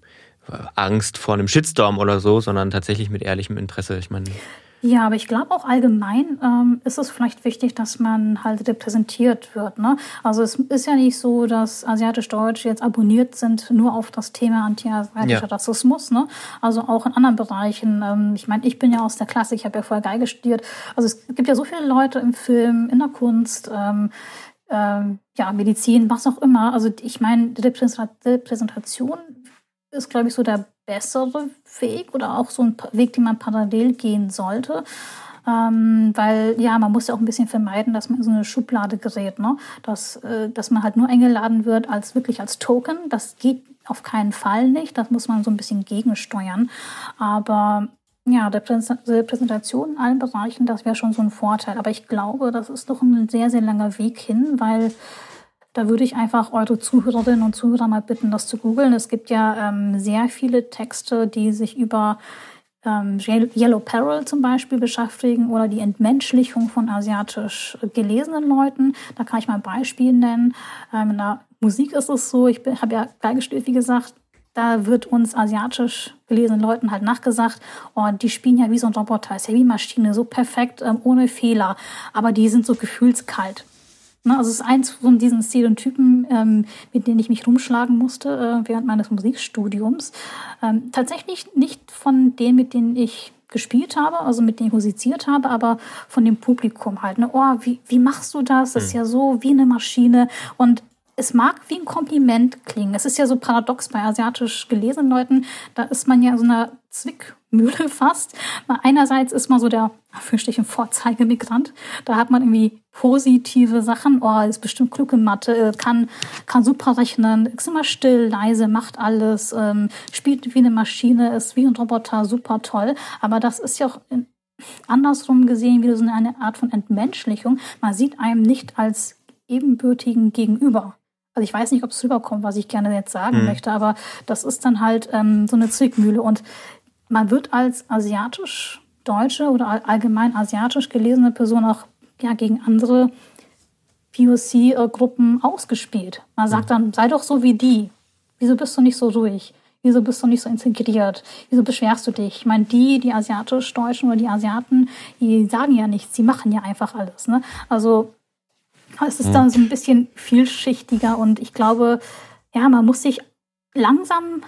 Angst vor einem Shitstorm oder so, sondern tatsächlich mit ehrlichem Interesse. Ich meine, ja, aber ich glaube auch allgemein ähm, ist es vielleicht wichtig, dass man halt repräsentiert wird. Ne? Also es ist ja nicht so, dass asiatisch-deutsch jetzt abonniert sind nur auf das Thema anti-asiatischer ja. Rassismus. Ne? Also auch in anderen Bereichen. Ähm, ich meine, ich bin ja aus der Klasse, ich habe ja vorher Geige studiert. Also es gibt ja so viele Leute im Film, in der Kunst, ähm, ähm, ja, Medizin, was auch immer. Also ich meine, Repräsentation ist, glaube ich, so der bessere Weg oder auch so ein Weg, den man parallel gehen sollte. Ähm, weil ja, man muss ja auch ein bisschen vermeiden, dass man in so eine Schublade gerät, ne? dass, äh, dass man halt nur eingeladen wird als wirklich als Token. Das geht auf keinen Fall nicht. Das muss man so ein bisschen gegensteuern. Aber ja, der Präsentation in allen Bereichen, das wäre schon so ein Vorteil. Aber ich glaube, das ist doch ein sehr, sehr langer Weg hin, weil da würde ich einfach eure Zuhörerinnen und Zuhörer mal bitten, das zu googeln. Es gibt ja ähm, sehr viele Texte, die sich über ähm, Yellow Peril zum Beispiel beschäftigen oder die Entmenschlichung von asiatisch gelesenen Leuten. Da kann ich mal ein Beispiel nennen. Ähm, in der Musik ist es so, ich habe ja Geige wie gesagt, da wird uns asiatisch gelesenen Leuten halt nachgesagt, oh, die spielen ja wie so ein Roboter, ist ja wie Maschine, so perfekt, ähm, ohne Fehler, aber die sind so gefühlskalt. Ne, also es ist eins von diesen Stereotypen, ähm, mit denen ich mich rumschlagen musste äh, während meines Musikstudiums. Ähm, tatsächlich nicht von denen, mit denen ich gespielt habe, also mit denen ich musiziert habe, aber von dem Publikum halt. Ne? Oh, wie, wie machst du das? Das ist hm. ja so wie eine Maschine. Und es mag wie ein Kompliment klingen. Es ist ja so paradox bei asiatisch gelesenen Leuten. Da ist man ja so einer Zwickmühle fast. Einerseits ist man so der, fürchtlichen Vorzeigemigrant. Da hat man irgendwie positive Sachen. Oh, ist bestimmt klug in Mathe, kann, kann super rechnen, ist immer still, leise, macht alles, ähm, spielt wie eine Maschine, ist wie ein Roboter, super toll. Aber das ist ja auch andersrum gesehen wieder so eine Art von Entmenschlichung. Man sieht einem nicht als ebenbürtigen Gegenüber. Also ich weiß nicht, ob es rüberkommt, was ich gerne jetzt sagen mhm. möchte, aber das ist dann halt ähm, so eine Zwickmühle. Und man wird als asiatisch-deutsche oder allgemein asiatisch gelesene Person auch ja, gegen andere POC-Gruppen ausgespielt. Man sagt mhm. dann, sei doch so wie die. Wieso bist du nicht so ruhig? Wieso bist du nicht so integriert? Wieso beschwerst du dich? Ich meine, die, die asiatisch-deutschen oder die Asiaten, die sagen ja nichts, sie machen ja einfach alles. Ne? Also es ist dann so ein bisschen vielschichtiger und ich glaube, ja, man muss sich langsam,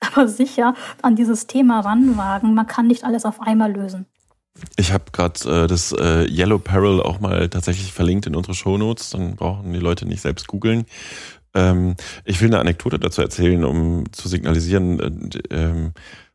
aber sicher an dieses Thema ranwagen. Man kann nicht alles auf einmal lösen. Ich habe gerade äh, das äh, Yellow Peril auch mal tatsächlich verlinkt in unsere Shownotes, dann brauchen die Leute nicht selbst googeln. Ähm, ich will eine Anekdote dazu erzählen, um zu signalisieren, äh, äh,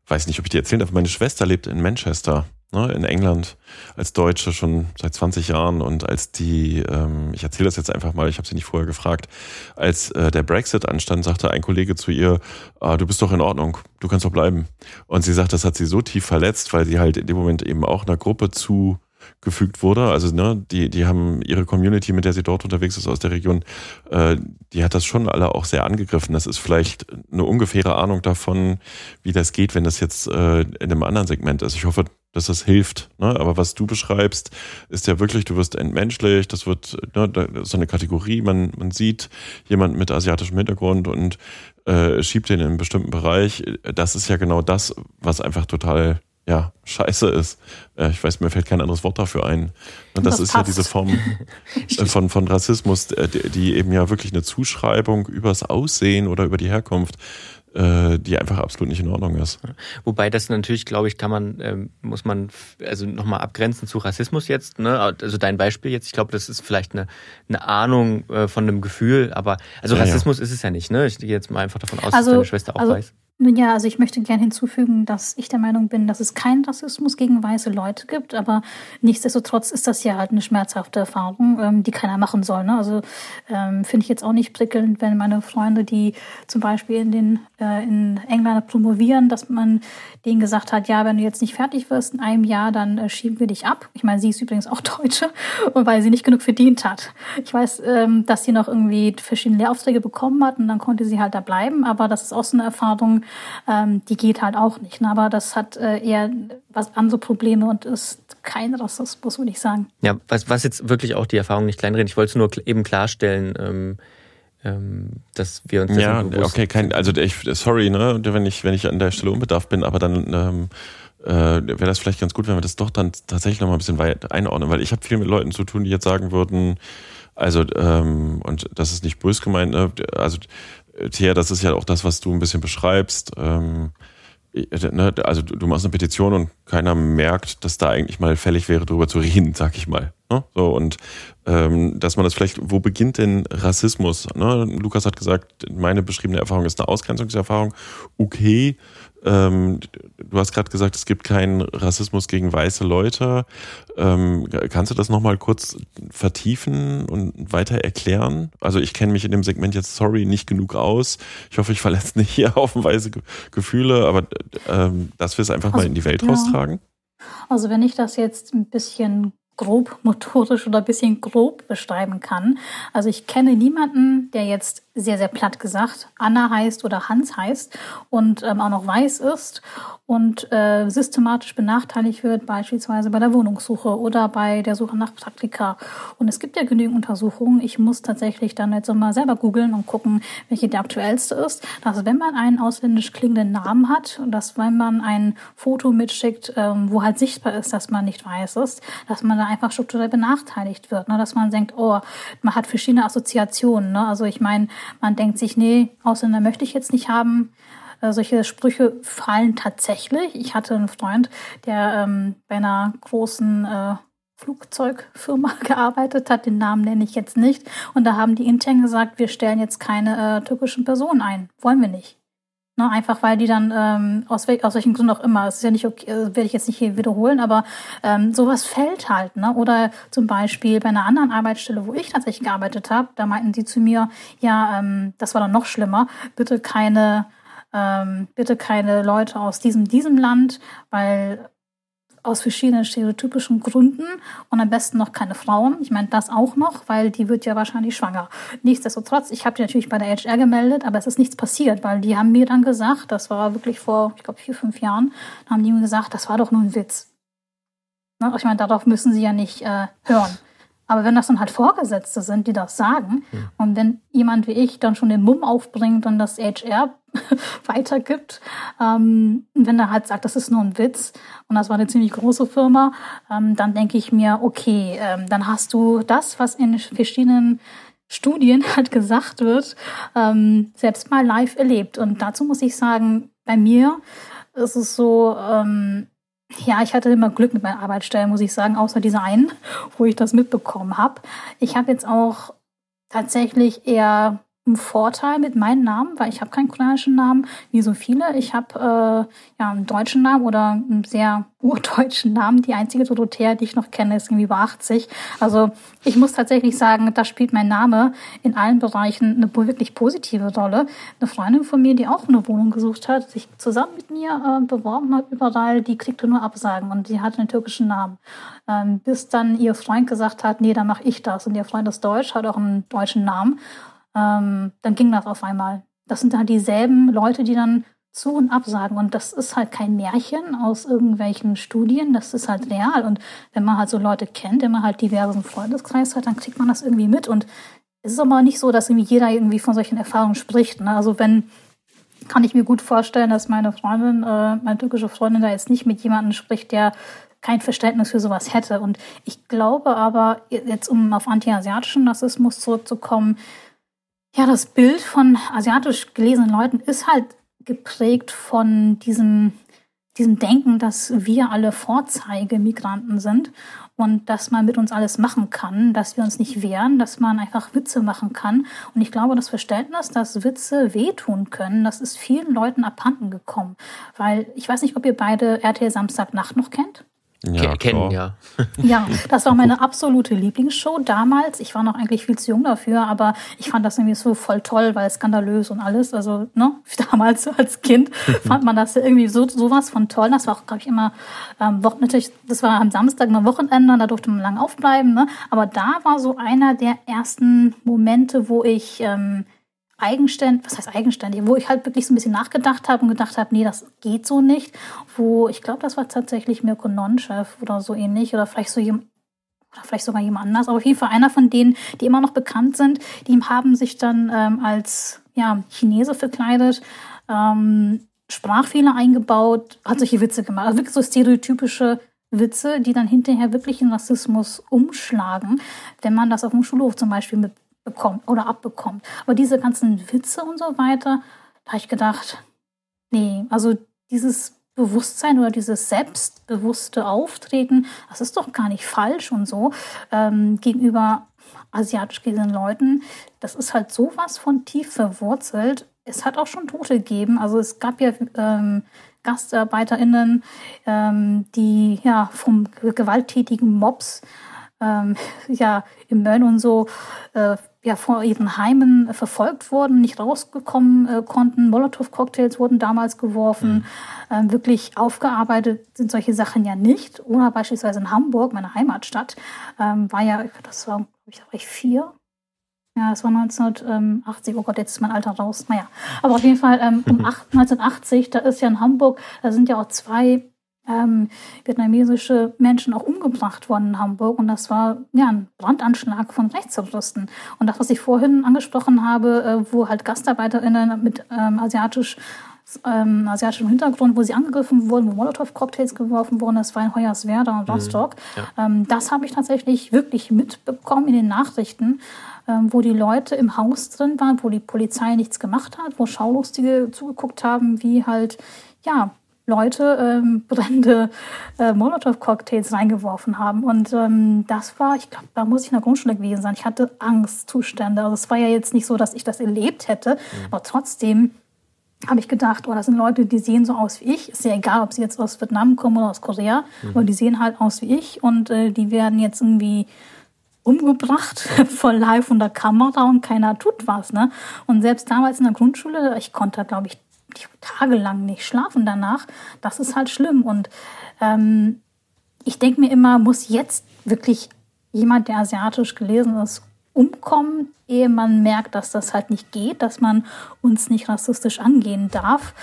weiß nicht, ob ich die erzählen darf. Meine Schwester lebt in Manchester ne, in England als Deutsche schon seit 20 Jahren und als die, ähm, ich erzähle das jetzt einfach mal, ich habe sie nicht vorher gefragt, als äh, der Brexit anstand, sagte ein Kollege zu ihr, ah, du bist doch in Ordnung, du kannst doch bleiben. Und sie sagt, das hat sie so tief verletzt, weil sie halt in dem Moment eben auch einer Gruppe zu gefügt wurde. Also ne, die, die haben ihre Community, mit der sie dort unterwegs ist aus der Region, äh, die hat das schon alle auch sehr angegriffen. Das ist vielleicht eine ungefähre Ahnung davon, wie das geht, wenn das jetzt äh, in einem anderen Segment ist. Ich hoffe, dass das hilft. Ne? Aber was du beschreibst, ist ja wirklich, du wirst entmenschlich, das wird ne, das so eine Kategorie, man, man sieht jemanden mit asiatischem Hintergrund und äh, schiebt den in einen bestimmten Bereich. Das ist ja genau das, was einfach total ja, scheiße ist. Äh, ich weiß, mir fällt kein anderes Wort dafür ein. Und das, das ist passt. ja diese Form äh, von, von Rassismus, äh, die eben ja wirklich eine Zuschreibung übers Aussehen oder über die Herkunft die einfach absolut nicht in Ordnung ist. Wobei das natürlich, glaube ich, kann man, ähm, muss man also nochmal abgrenzen zu Rassismus jetzt. Ne? Also dein Beispiel jetzt, ich glaube, das ist vielleicht eine, eine Ahnung äh, von einem Gefühl, aber also ja, Rassismus ja. ist es ja nicht. Ne? Ich gehe jetzt mal einfach davon aus, also, dass deine Schwester auch also, weiß. Nun ja, also ich möchte gerne hinzufügen, dass ich der Meinung bin, dass es keinen Rassismus gegen weiße Leute gibt, aber nichtsdestotrotz ist das ja halt eine schmerzhafte Erfahrung, ähm, die keiner machen soll. Ne? Also ähm, finde ich jetzt auch nicht prickelnd, wenn meine Freunde, die zum Beispiel in, den, äh, in England promovieren, dass man denen gesagt hat, ja, wenn du jetzt nicht fertig wirst in einem Jahr, dann äh, schieben wir dich ab. Ich meine, sie ist übrigens auch Deutsche, weil sie nicht genug verdient hat. Ich weiß, ähm, dass sie noch irgendwie verschiedene Lehraufträge bekommen hat und dann konnte sie halt da bleiben, aber das ist auch so eine Erfahrung, ähm, die geht halt auch nicht. Ne? Aber das hat äh, eher was andere Probleme und ist kein Rassismus, würde ich sagen. Ja, was, was jetzt wirklich auch die Erfahrung nicht kleinreden. Ich wollte es nur eben klarstellen, ähm, ähm, dass wir uns ja okay kein also ich sorry ne wenn ich wenn ich an der Stelle unbedarft bin aber dann ähm, äh, wäre das vielleicht ganz gut wenn wir das doch dann tatsächlich noch mal ein bisschen weit einordnen weil ich habe viel mit Leuten zu tun die jetzt sagen würden also ähm, und das ist nicht bös gemeint ne? also Thea, das ist ja auch das, was du ein bisschen beschreibst. Ähm, ne, also du machst eine Petition und keiner merkt, dass da eigentlich mal fällig wäre, darüber zu reden, sag ich mal. Ne? So und ähm, dass man das vielleicht, wo beginnt denn Rassismus? Ne? Lukas hat gesagt, meine beschriebene Erfahrung ist eine Ausgrenzungserfahrung. Okay, ähm, du hast gerade gesagt, es gibt keinen Rassismus gegen weiße Leute. Ähm, kannst du das nochmal kurz vertiefen und weiter erklären? Also ich kenne mich in dem Segment jetzt, sorry, nicht genug aus. Ich hoffe, ich verletze nicht hier haufenweise Gefühle, aber ähm, dass wir es einfach also, mal in die Welt ja. raustragen. Also wenn ich das jetzt ein bisschen grob motorisch oder ein bisschen grob beschreiben kann. Also ich kenne niemanden, der jetzt sehr, sehr platt gesagt, Anna heißt oder Hans heißt und ähm, auch noch weiß ist und äh, systematisch benachteiligt wird, beispielsweise bei der Wohnungssuche oder bei der Suche nach Praktika. Und es gibt ja genügend Untersuchungen. Ich muss tatsächlich dann jetzt mal selber googeln und gucken, welche die aktuellste ist. Dass wenn man einen ausländisch klingenden Namen hat und dass wenn man ein Foto mitschickt, ähm, wo halt sichtbar ist, dass man nicht weiß ist, dass man da einfach strukturell benachteiligt wird. Ne? Dass man denkt, oh, man hat verschiedene Assoziationen. Ne? Also ich meine, man denkt sich, nee, Ausländer möchte ich jetzt nicht haben. Äh, solche Sprüche fallen tatsächlich. Ich hatte einen Freund, der ähm, bei einer großen äh, Flugzeugfirma gearbeitet hat. Den Namen nenne ich jetzt nicht. Und da haben die intern gesagt, wir stellen jetzt keine äh, türkischen Personen ein. Wollen wir nicht. Ne, einfach weil die dann, ähm, aus, aus welchen Gründen auch immer, das ist ja nicht okay, äh, werde ich jetzt nicht hier wiederholen, aber ähm, sowas fällt halt. Ne? Oder zum Beispiel bei einer anderen Arbeitsstelle, wo ich tatsächlich gearbeitet habe, da meinten die zu mir, ja, ähm, das war dann noch schlimmer, bitte keine, ähm, bitte keine Leute aus diesem, diesem Land, weil aus verschiedenen stereotypischen Gründen und am besten noch keine Frauen. Ich meine, das auch noch, weil die wird ja wahrscheinlich schwanger. Nichtsdestotrotz, ich habe die natürlich bei der HR gemeldet, aber es ist nichts passiert, weil die haben mir dann gesagt, das war wirklich vor, ich glaube, vier, fünf Jahren, haben die mir gesagt, das war doch nur ein Witz. Ne? Ich meine, darauf müssen sie ja nicht äh, hören. Aber wenn das dann halt Vorgesetzte sind, die das sagen, mhm. und wenn jemand wie ich dann schon den Mumm aufbringt und das HR weitergibt, ähm, wenn er halt sagt, das ist nur ein Witz und das war eine ziemlich große Firma, ähm, dann denke ich mir, okay, ähm, dann hast du das, was in verschiedenen Studien halt gesagt wird, ähm, selbst mal live erlebt. Und dazu muss ich sagen, bei mir ist es so, ähm, ja, ich hatte immer Glück mit meinen Arbeitsstellen, muss ich sagen, außer dieser einen, wo ich das mitbekommen habe. Ich habe jetzt auch tatsächlich eher einen Vorteil mit meinem Namen, weil ich habe keinen koreanischen Namen, wie so viele. Ich habe äh, ja einen deutschen Namen oder einen sehr urdeutschen Namen. Die einzige Dorothea, die ich noch kenne, ist irgendwie über 80. Also ich muss tatsächlich sagen, da spielt mein Name in allen Bereichen eine wirklich positive Rolle. Eine Freundin von mir, die auch eine Wohnung gesucht hat, sich zusammen mit mir äh, beworben hat überall, die kriegte nur Absagen und sie hatte einen türkischen Namen. Ähm, bis dann ihr Freund gesagt hat, nee, dann mache ich das. Und ihr Freund ist deutsch, hat auch einen deutschen Namen ähm, dann ging das auf einmal. Das sind halt dieselben Leute, die dann zu und absagen. Und das ist halt kein Märchen aus irgendwelchen Studien, das ist halt real. Und wenn man halt so Leute kennt, wenn man halt diversen Freundeskreis hat, dann kriegt man das irgendwie mit. Und es ist aber nicht so, dass irgendwie jeder irgendwie von solchen Erfahrungen spricht. Ne? Also wenn, kann ich mir gut vorstellen, dass meine Freundin, äh, meine türkische Freundin da jetzt nicht mit jemandem spricht, der kein Verständnis für sowas hätte. Und ich glaube aber, jetzt um auf antiasiatischen Rassismus zurückzukommen, ja, das Bild von asiatisch gelesenen Leuten ist halt geprägt von diesem, diesem Denken, dass wir alle Vorzeigemigranten sind und dass man mit uns alles machen kann, dass wir uns nicht wehren, dass man einfach Witze machen kann. Und ich glaube, das Verständnis, dass Witze wehtun können, das ist vielen Leuten abhanden gekommen. Weil ich weiß nicht, ob ihr beide RTL Samstagnacht noch kennt. Ja, kennen, ja. Ja, das war meine absolute Lieblingsshow damals. Ich war noch eigentlich viel zu jung dafür, aber ich fand das irgendwie so voll toll, weil skandalös und alles. Also, ne, damals als Kind fand man das irgendwie so sowas von toll. Das war auch, glaube ich, immer ähm, natürlich, das war am Samstag nur Wochenende, da durfte man lang aufbleiben, ne? Aber da war so einer der ersten Momente, wo ich ähm, eigenständig, was heißt eigenständig, wo ich halt wirklich so ein bisschen nachgedacht habe und gedacht habe, nee, das geht so nicht. Wo, ich glaube, das war tatsächlich Mirko Non-Chef oder so ähnlich oder vielleicht so jemand, oder vielleicht sogar jemand anders, aber auf jeden Fall einer von denen, die immer noch bekannt sind, die haben sich dann ähm, als ja, Chinese verkleidet, ähm, Sprachfehler eingebaut, hat solche Witze gemacht. Also wirklich so stereotypische Witze, die dann hinterher wirklich in Rassismus umschlagen, wenn man das auf dem Schulhof zum Beispiel mit bekommt oder abbekommt. Aber diese ganzen Witze und so weiter, da habe ich gedacht, nee, also dieses Bewusstsein oder dieses selbstbewusste Auftreten, das ist doch gar nicht falsch und so ähm, gegenüber asiatisch gelesenen Leuten. Das ist halt sowas von tief verwurzelt. Es hat auch schon Tote gegeben. Also es gab ja ähm, GastarbeiterInnen, ähm, die ja vom gewalttätigen Mobs ähm, ja im Mölln und so äh, ja vor ihren Heimen verfolgt wurden, nicht rausgekommen äh, konnten. Molotow-Cocktails wurden damals geworfen. Mhm. Ähm, wirklich aufgearbeitet sind solche Sachen ja nicht. Oder beispielsweise in Hamburg, meine Heimatstadt, ähm, war ja, das war, glaube ich, war ich vier, Ja, es war 1980. Oh Gott, jetzt ist mein Alter raus. Naja, aber auf jeden Fall ähm, um 1980, da ist ja in Hamburg, da sind ja auch zwei ähm, vietnamesische Menschen auch umgebracht worden in Hamburg. Und das war ja ein Brandanschlag von Rechtsterroristen. Und das, was ich vorhin angesprochen habe, äh, wo halt GastarbeiterInnen mit ähm, asiatisch ähm, asiatischem Hintergrund, wo sie angegriffen wurden, wo Molotow-Cocktails geworfen wurden. Das war in Hoyerswerda und mhm. Rostock. Mhm, ja. ähm, das habe ich tatsächlich wirklich mitbekommen in den Nachrichten, ähm, wo die Leute im Haus drin waren, wo die Polizei nichts gemacht hat, wo Schaulustige zugeguckt haben, wie halt, ja, Leute ähm, brennende äh, Molotow-Cocktails reingeworfen haben. Und ähm, das war, ich glaube, da muss ich in der Grundschule gewesen sein. Ich hatte Angstzustände. Also es war ja jetzt nicht so, dass ich das erlebt hätte, mhm. aber trotzdem habe ich gedacht, oh, das sind Leute, die sehen so aus wie ich. Ist ja egal, ob sie jetzt aus Vietnam kommen oder aus Korea, mhm. aber die sehen halt aus wie ich und äh, die werden jetzt irgendwie umgebracht vor live unter Kamera und keiner tut was. Ne? Und selbst damals in der Grundschule, ich konnte, glaube ich, tagelang nicht schlafen danach. Das ist halt schlimm. Und ähm, ich denke mir immer, muss jetzt wirklich jemand, der asiatisch gelesen ist, umkommen, ehe man merkt, dass das halt nicht geht, dass man uns nicht rassistisch angehen darf.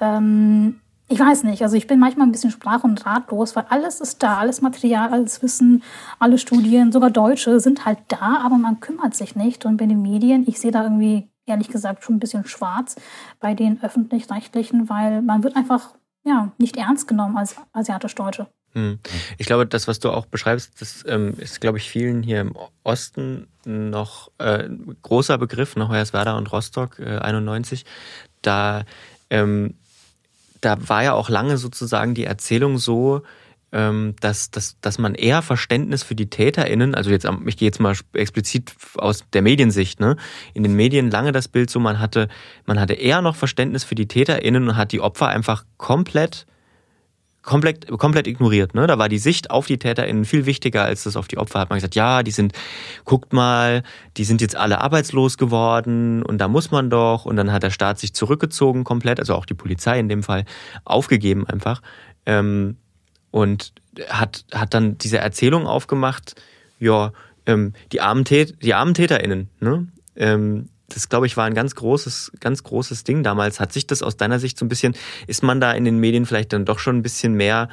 Ähm, ich weiß nicht, also ich bin manchmal ein bisschen sprach- und ratlos, weil alles ist da, alles Material, alles Wissen, alle Studien, sogar Deutsche sind halt da, aber man kümmert sich nicht. Und bei den Medien, ich sehe da irgendwie ehrlich gesagt schon ein bisschen schwarz bei den öffentlich-rechtlichen, weil man wird einfach ja, nicht ernst genommen als asiatisch-Deutsche. Hm. Ich glaube, das, was du auch beschreibst, das ähm, ist, glaube ich, vielen hier im Osten noch äh, großer Begriff, ne? Hoyerswerda und Rostock äh, 91. Da, ähm, da war ja auch lange sozusagen die Erzählung so, dass, dass, dass man eher Verständnis für die TäterInnen, also jetzt, ich gehe jetzt mal explizit aus der Mediensicht, ne, in den Medien lange das Bild so, man hatte, man hatte eher noch Verständnis für die TäterInnen und hat die Opfer einfach komplett komplett, komplett ignoriert. Ne? Da war die Sicht auf die TäterInnen viel wichtiger als das auf die Opfer. Hat man gesagt, ja, die sind, guckt mal, die sind jetzt alle arbeitslos geworden und da muss man doch. Und dann hat der Staat sich zurückgezogen komplett, also auch die Polizei in dem Fall, aufgegeben einfach. Ähm, und hat, hat dann diese Erzählung aufgemacht, ja, ähm, die, armen die armen TäterInnen, ne? Ähm, das, glaube ich, war ein ganz großes, ganz großes Ding damals. Hat sich das aus deiner Sicht so ein bisschen, ist man da in den Medien vielleicht dann doch schon ein bisschen mehr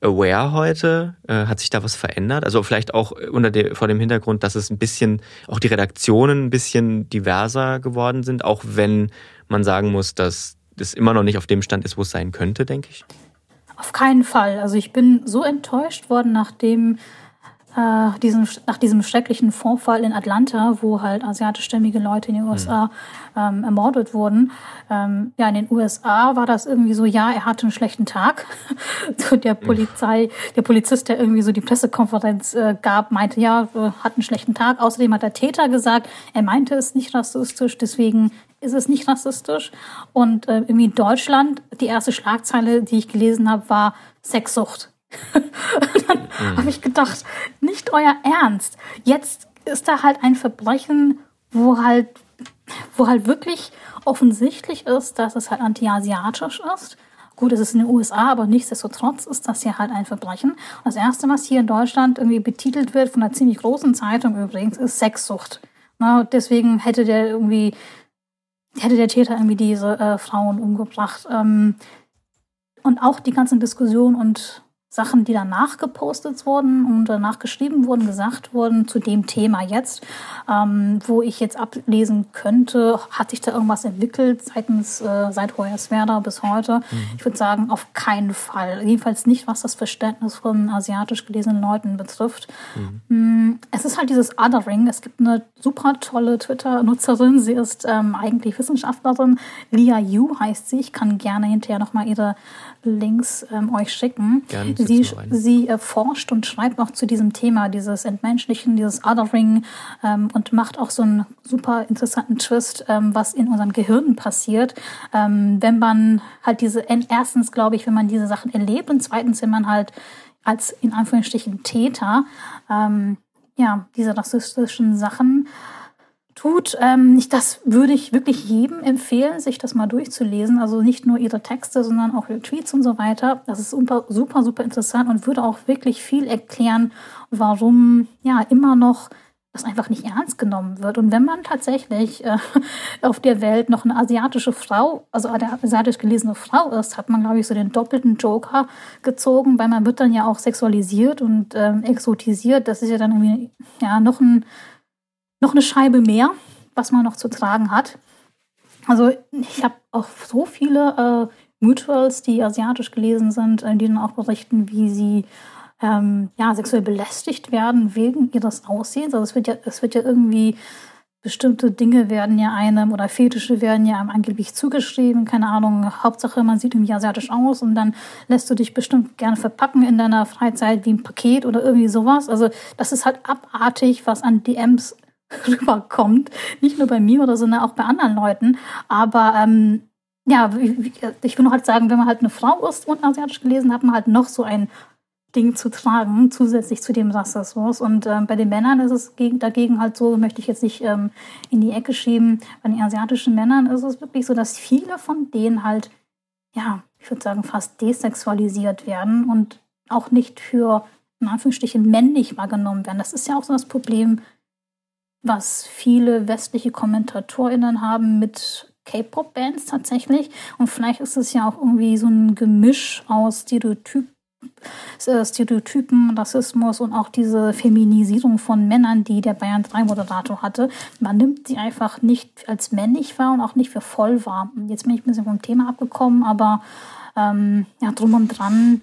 aware heute? Äh, hat sich da was verändert? Also vielleicht auch unter der, vor dem Hintergrund, dass es ein bisschen, auch die Redaktionen ein bisschen diverser geworden sind, auch wenn man sagen muss, dass das immer noch nicht auf dem Stand ist, wo es sein könnte, denke ich. Auf keinen Fall. Also ich bin so enttäuscht worden, nachdem äh, diesem, nach diesem schrecklichen Vorfall in Atlanta, wo halt asiatischstämmige Leute in den USA mhm. ähm, ermordet wurden. Ähm, ja, in den USA war das irgendwie so, ja, er hatte einen schlechten Tag. so der mhm. Polizei, der Polizist, der irgendwie so die Pressekonferenz äh, gab, meinte, ja, hat einen schlechten Tag. Außerdem hat der Täter gesagt, er meinte es nicht rassistisch, deswegen ist es nicht rassistisch. Und äh, irgendwie in Deutschland, die erste Schlagzeile, die ich gelesen habe, war Sexsucht. dann mhm. habe ich gedacht, nicht euer Ernst. Jetzt ist da halt ein Verbrechen, wo halt, wo halt wirklich offensichtlich ist, dass es halt antiasiatisch ist. Gut, es ist in den USA, aber nichtsdestotrotz ist das ja halt ein Verbrechen. Das Erste, was hier in Deutschland irgendwie betitelt wird, von einer ziemlich großen Zeitung übrigens, ist Sexsucht. Na, deswegen hätte der irgendwie hätte der Täter irgendwie diese äh, Frauen umgebracht. Ähm, und auch die ganzen Diskussionen und Sachen, die danach gepostet wurden und danach geschrieben wurden, gesagt wurden zu dem Thema jetzt, ähm, wo ich jetzt ablesen könnte, hat sich da irgendwas entwickelt seitens äh, seit Hoyerswerda bis heute? Mhm. Ich würde sagen, auf keinen Fall. Jedenfalls nicht, was das Verständnis von asiatisch gelesenen Leuten betrifft. Mhm. Mm, es ist halt dieses Othering. Es gibt eine super tolle Twitter-Nutzerin. Sie ist ähm, eigentlich Wissenschaftlerin. Lia Yu heißt sie. Ich kann gerne hinterher nochmal ihre Links ähm, euch schicken. Gerne sie, sie äh, forscht und schreibt auch zu diesem Thema, dieses Entmenschlichen, dieses Othering ähm, und macht auch so einen super interessanten Twist, ähm, was in unserem Gehirn passiert, ähm, wenn man halt diese, erstens glaube ich, wenn man diese Sachen erlebt und zweitens, wenn man halt als in Anführungsstrichen Täter, ähm, ja, diese rassistischen Sachen tut. Ähm, das würde ich wirklich jedem empfehlen, sich das mal durchzulesen. Also nicht nur ihre Texte, sondern auch ihre Tweets und so weiter. Das ist super, super, super interessant und würde auch wirklich viel erklären, warum ja immer noch das einfach nicht ernst genommen wird. Und wenn man tatsächlich äh, auf der Welt noch eine asiatische Frau, also eine asiatisch gelesene Frau ist, hat man, glaube ich, so den doppelten Joker gezogen, weil man wird dann ja auch sexualisiert und ähm, exotisiert. Das ist ja dann irgendwie ja noch, ein, noch eine Scheibe mehr, was man noch zu tragen hat. Also ich habe auch so viele äh, Mutuals, die asiatisch gelesen sind, äh, die dann auch berichten, wie sie ähm, ja, sexuell belästigt werden wegen ihres Aussehens. Also es wird ja, es wird ja irgendwie bestimmte Dinge werden ja einem oder Fetische werden ja einem angeblich zugeschrieben, keine Ahnung, Hauptsache man sieht irgendwie asiatisch aus und dann lässt du dich bestimmt gerne verpacken in deiner Freizeit wie ein Paket oder irgendwie sowas. Also das ist halt abartig, was an DMs rüberkommt. Nicht nur bei mir oder sondern auch bei anderen Leuten. Aber ähm, ja, ich will nur halt sagen, wenn man halt eine Frau ist und asiatisch gelesen, hat man halt noch so ein Ding zu tragen, zusätzlich zu dem Rassismus. Und ähm, bei den Männern ist es gegen, dagegen halt so, möchte ich jetzt nicht ähm, in die Ecke schieben, bei den asiatischen Männern ist es wirklich so, dass viele von denen halt, ja, ich würde sagen, fast desexualisiert werden und auch nicht für, in Anführungsstrichen, männlich wahrgenommen werden. Das ist ja auch so das Problem, was viele westliche KommentatorInnen haben mit K-Pop-Bands tatsächlich. Und vielleicht ist es ja auch irgendwie so ein Gemisch aus Stereotypen äh, Stereotypen, Rassismus und auch diese Feminisierung von Männern, die der Bayern 3 Moderator hatte. Man nimmt sie einfach nicht als männlich wahr und auch nicht für voll wahr. Jetzt bin ich ein bisschen vom Thema abgekommen, aber ähm, ja, drum und dran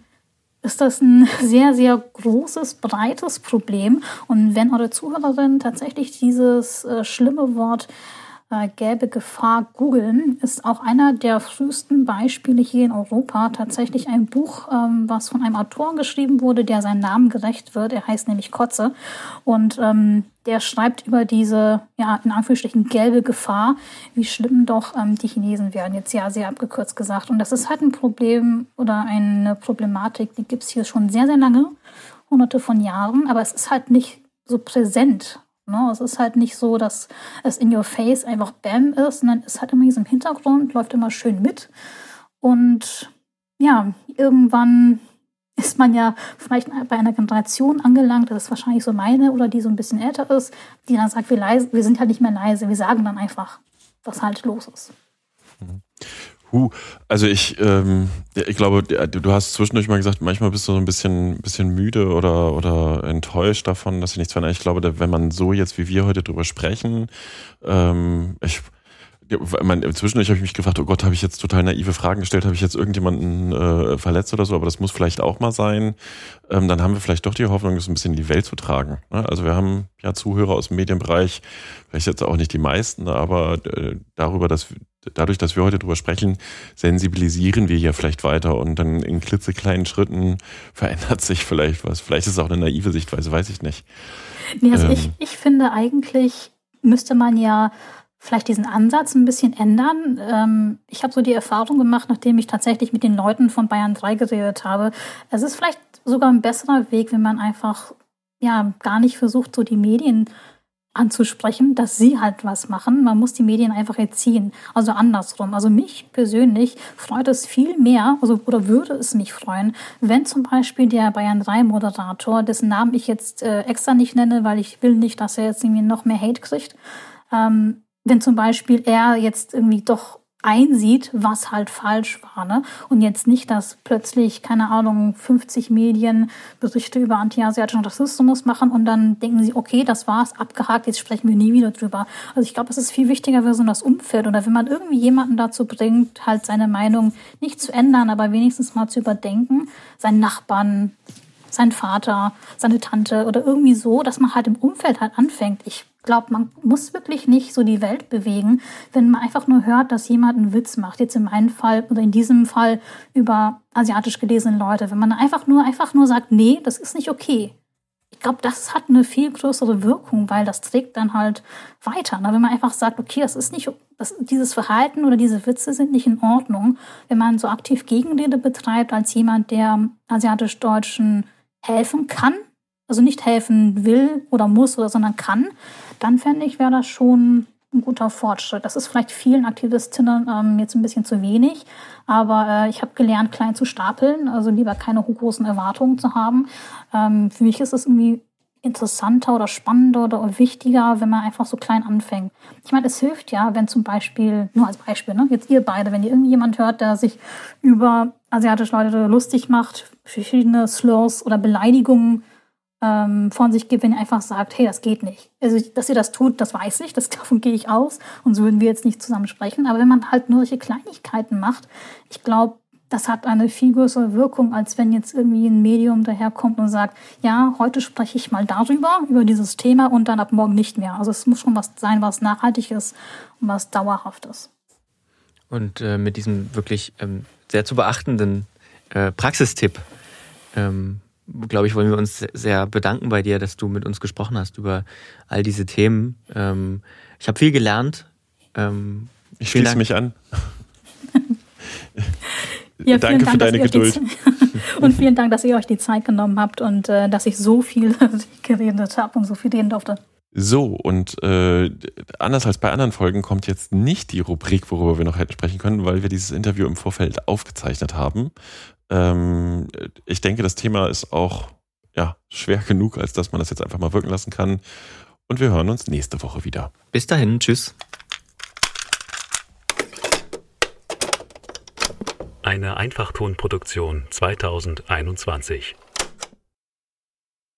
ist das ein sehr, sehr großes, breites Problem. Und wenn eure Zuhörerin tatsächlich dieses äh, schlimme Wort äh, gäbe Gefahr googeln, ist auch einer der frühesten Beispiele hier in Europa tatsächlich ein Buch, ähm, was von einem Autor geschrieben wurde, der seinen Namen gerecht wird. Er heißt nämlich Kotze. Und ähm, der schreibt über diese, ja, in Anführungsstrichen gelbe Gefahr, wie schlimm doch ähm, die Chinesen werden. Jetzt ja sehr abgekürzt gesagt. Und das ist halt ein Problem oder eine Problematik, die gibt es hier schon sehr, sehr lange, hunderte von Jahren, aber es ist halt nicht so präsent Ne? Es ist halt nicht so, dass es in your face einfach Bam ist, sondern es hat immer diesen Hintergrund, läuft immer schön mit. Und ja, irgendwann ist man ja vielleicht bei einer Generation angelangt, das ist wahrscheinlich so meine oder die so ein bisschen älter ist, die dann sagt, wir, leise, wir sind halt nicht mehr leise, wir sagen dann einfach, was halt los ist. Mhm. Huh, also ich, ähm, ich glaube, du hast zwischendurch mal gesagt, manchmal bist du so ein bisschen, bisschen müde oder, oder enttäuscht davon, dass sie nichts verändern. Ich glaube, wenn man so jetzt wie wir heute drüber sprechen, ähm, ich, man, zwischendurch habe ich mich gefragt, oh Gott, habe ich jetzt total naive Fragen gestellt, habe ich jetzt irgendjemanden äh, verletzt oder so, aber das muss vielleicht auch mal sein. Ähm, dann haben wir vielleicht doch die Hoffnung, das ein bisschen in die Welt zu tragen. Ne? Also wir haben ja Zuhörer aus dem Medienbereich, vielleicht jetzt auch nicht die meisten, aber äh, darüber, dass dadurch, dass wir heute drüber sprechen, sensibilisieren wir ja vielleicht weiter und dann in klitzekleinen Schritten verändert sich vielleicht was. Vielleicht ist es auch eine naive Sichtweise, weiß ich nicht. Nee, also ähm, ich, ich finde eigentlich müsste man ja vielleicht diesen Ansatz ein bisschen ändern. Ähm, ich habe so die Erfahrung gemacht, nachdem ich tatsächlich mit den Leuten von Bayern 3 geredet habe. Es ist vielleicht sogar ein besserer Weg, wenn man einfach ja gar nicht versucht, so die Medien anzusprechen, dass sie halt was machen. Man muss die Medien einfach erziehen. Also andersrum. Also mich persönlich freut es viel mehr, also oder würde es mich freuen, wenn zum Beispiel der Bayern 3 Moderator, dessen Namen ich jetzt äh, extra nicht nenne, weil ich will nicht, dass er jetzt irgendwie noch mehr Hate kriegt, ähm, wenn zum Beispiel er jetzt irgendwie doch einsieht, was halt falsch war. Ne? Und jetzt nicht, dass plötzlich, keine Ahnung, 50 Medien Berichte über antiasiatischen Rassismus machen und dann denken sie, okay, das war's, abgehakt, jetzt sprechen wir nie wieder drüber. Also ich glaube, es ist viel wichtiger für so das Umfeld oder wenn man irgendwie jemanden dazu bringt, halt seine Meinung nicht zu ändern, aber wenigstens mal zu überdenken, seinen Nachbarn, sein Vater, seine Tante oder irgendwie so, dass man halt im Umfeld halt anfängt. Ich glaube, man muss wirklich nicht so die Welt bewegen, wenn man einfach nur hört, dass jemand einen Witz macht. Jetzt in meinem Fall oder in diesem Fall über asiatisch gelesene Leute. Wenn man einfach nur, einfach nur sagt, nee, das ist nicht okay. Ich glaube, das hat eine viel größere Wirkung, weil das trägt dann halt weiter. Ne? Wenn man einfach sagt, okay, das ist nicht, das, dieses Verhalten oder diese Witze sind nicht in Ordnung. Wenn man so aktiv Gegenrede betreibt als jemand, der asiatisch-deutschen helfen kann, also nicht helfen will oder muss oder sondern kann, dann fände ich, wäre das schon ein guter Fortschritt. Das ist vielleicht vielen Aktivistinnen ähm, jetzt ein bisschen zu wenig, aber äh, ich habe gelernt, klein zu stapeln, also lieber keine großen Erwartungen zu haben. Ähm, für mich ist es irgendwie interessanter oder spannender oder wichtiger, wenn man einfach so klein anfängt. Ich meine, es hilft ja, wenn zum Beispiel, nur als Beispiel, ne, jetzt ihr beide, wenn ihr irgendjemand hört, der sich über asiatische Leute lustig macht, verschiedene Slurs oder Beleidigungen ähm, von sich gibt, wenn ihr einfach sagt, hey, das geht nicht. Also, dass ihr das tut, das weiß ich, das, davon gehe ich aus und so würden wir jetzt nicht zusammen sprechen. Aber wenn man halt nur solche Kleinigkeiten macht, ich glaube, das hat eine viel größere Wirkung, als wenn jetzt irgendwie ein Medium daherkommt und sagt, ja, heute spreche ich mal darüber, über dieses Thema und dann ab morgen nicht mehr. Also es muss schon was sein, was nachhaltig ist und was dauerhaft ist. Und äh, mit diesem wirklich ähm, sehr zu beachtenden äh, Praxistipp, ähm, glaube ich, wollen wir uns sehr bedanken bei dir, dass du mit uns gesprochen hast über all diese Themen. Ähm, ich habe viel gelernt. Ähm, ich schließe Dank. mich an. Ja, Danke Dank, für deine Geduld. und vielen Dank, dass ihr euch die Zeit genommen habt und äh, dass ich so viel geredet habe und so viel reden durfte. So, und äh, anders als bei anderen Folgen kommt jetzt nicht die Rubrik, worüber wir noch hätten sprechen können, weil wir dieses Interview im Vorfeld aufgezeichnet haben. Ähm, ich denke, das Thema ist auch ja, schwer genug, als dass man das jetzt einfach mal wirken lassen kann. Und wir hören uns nächste Woche wieder. Bis dahin, tschüss. Eine Einfachtonproduktion 2021.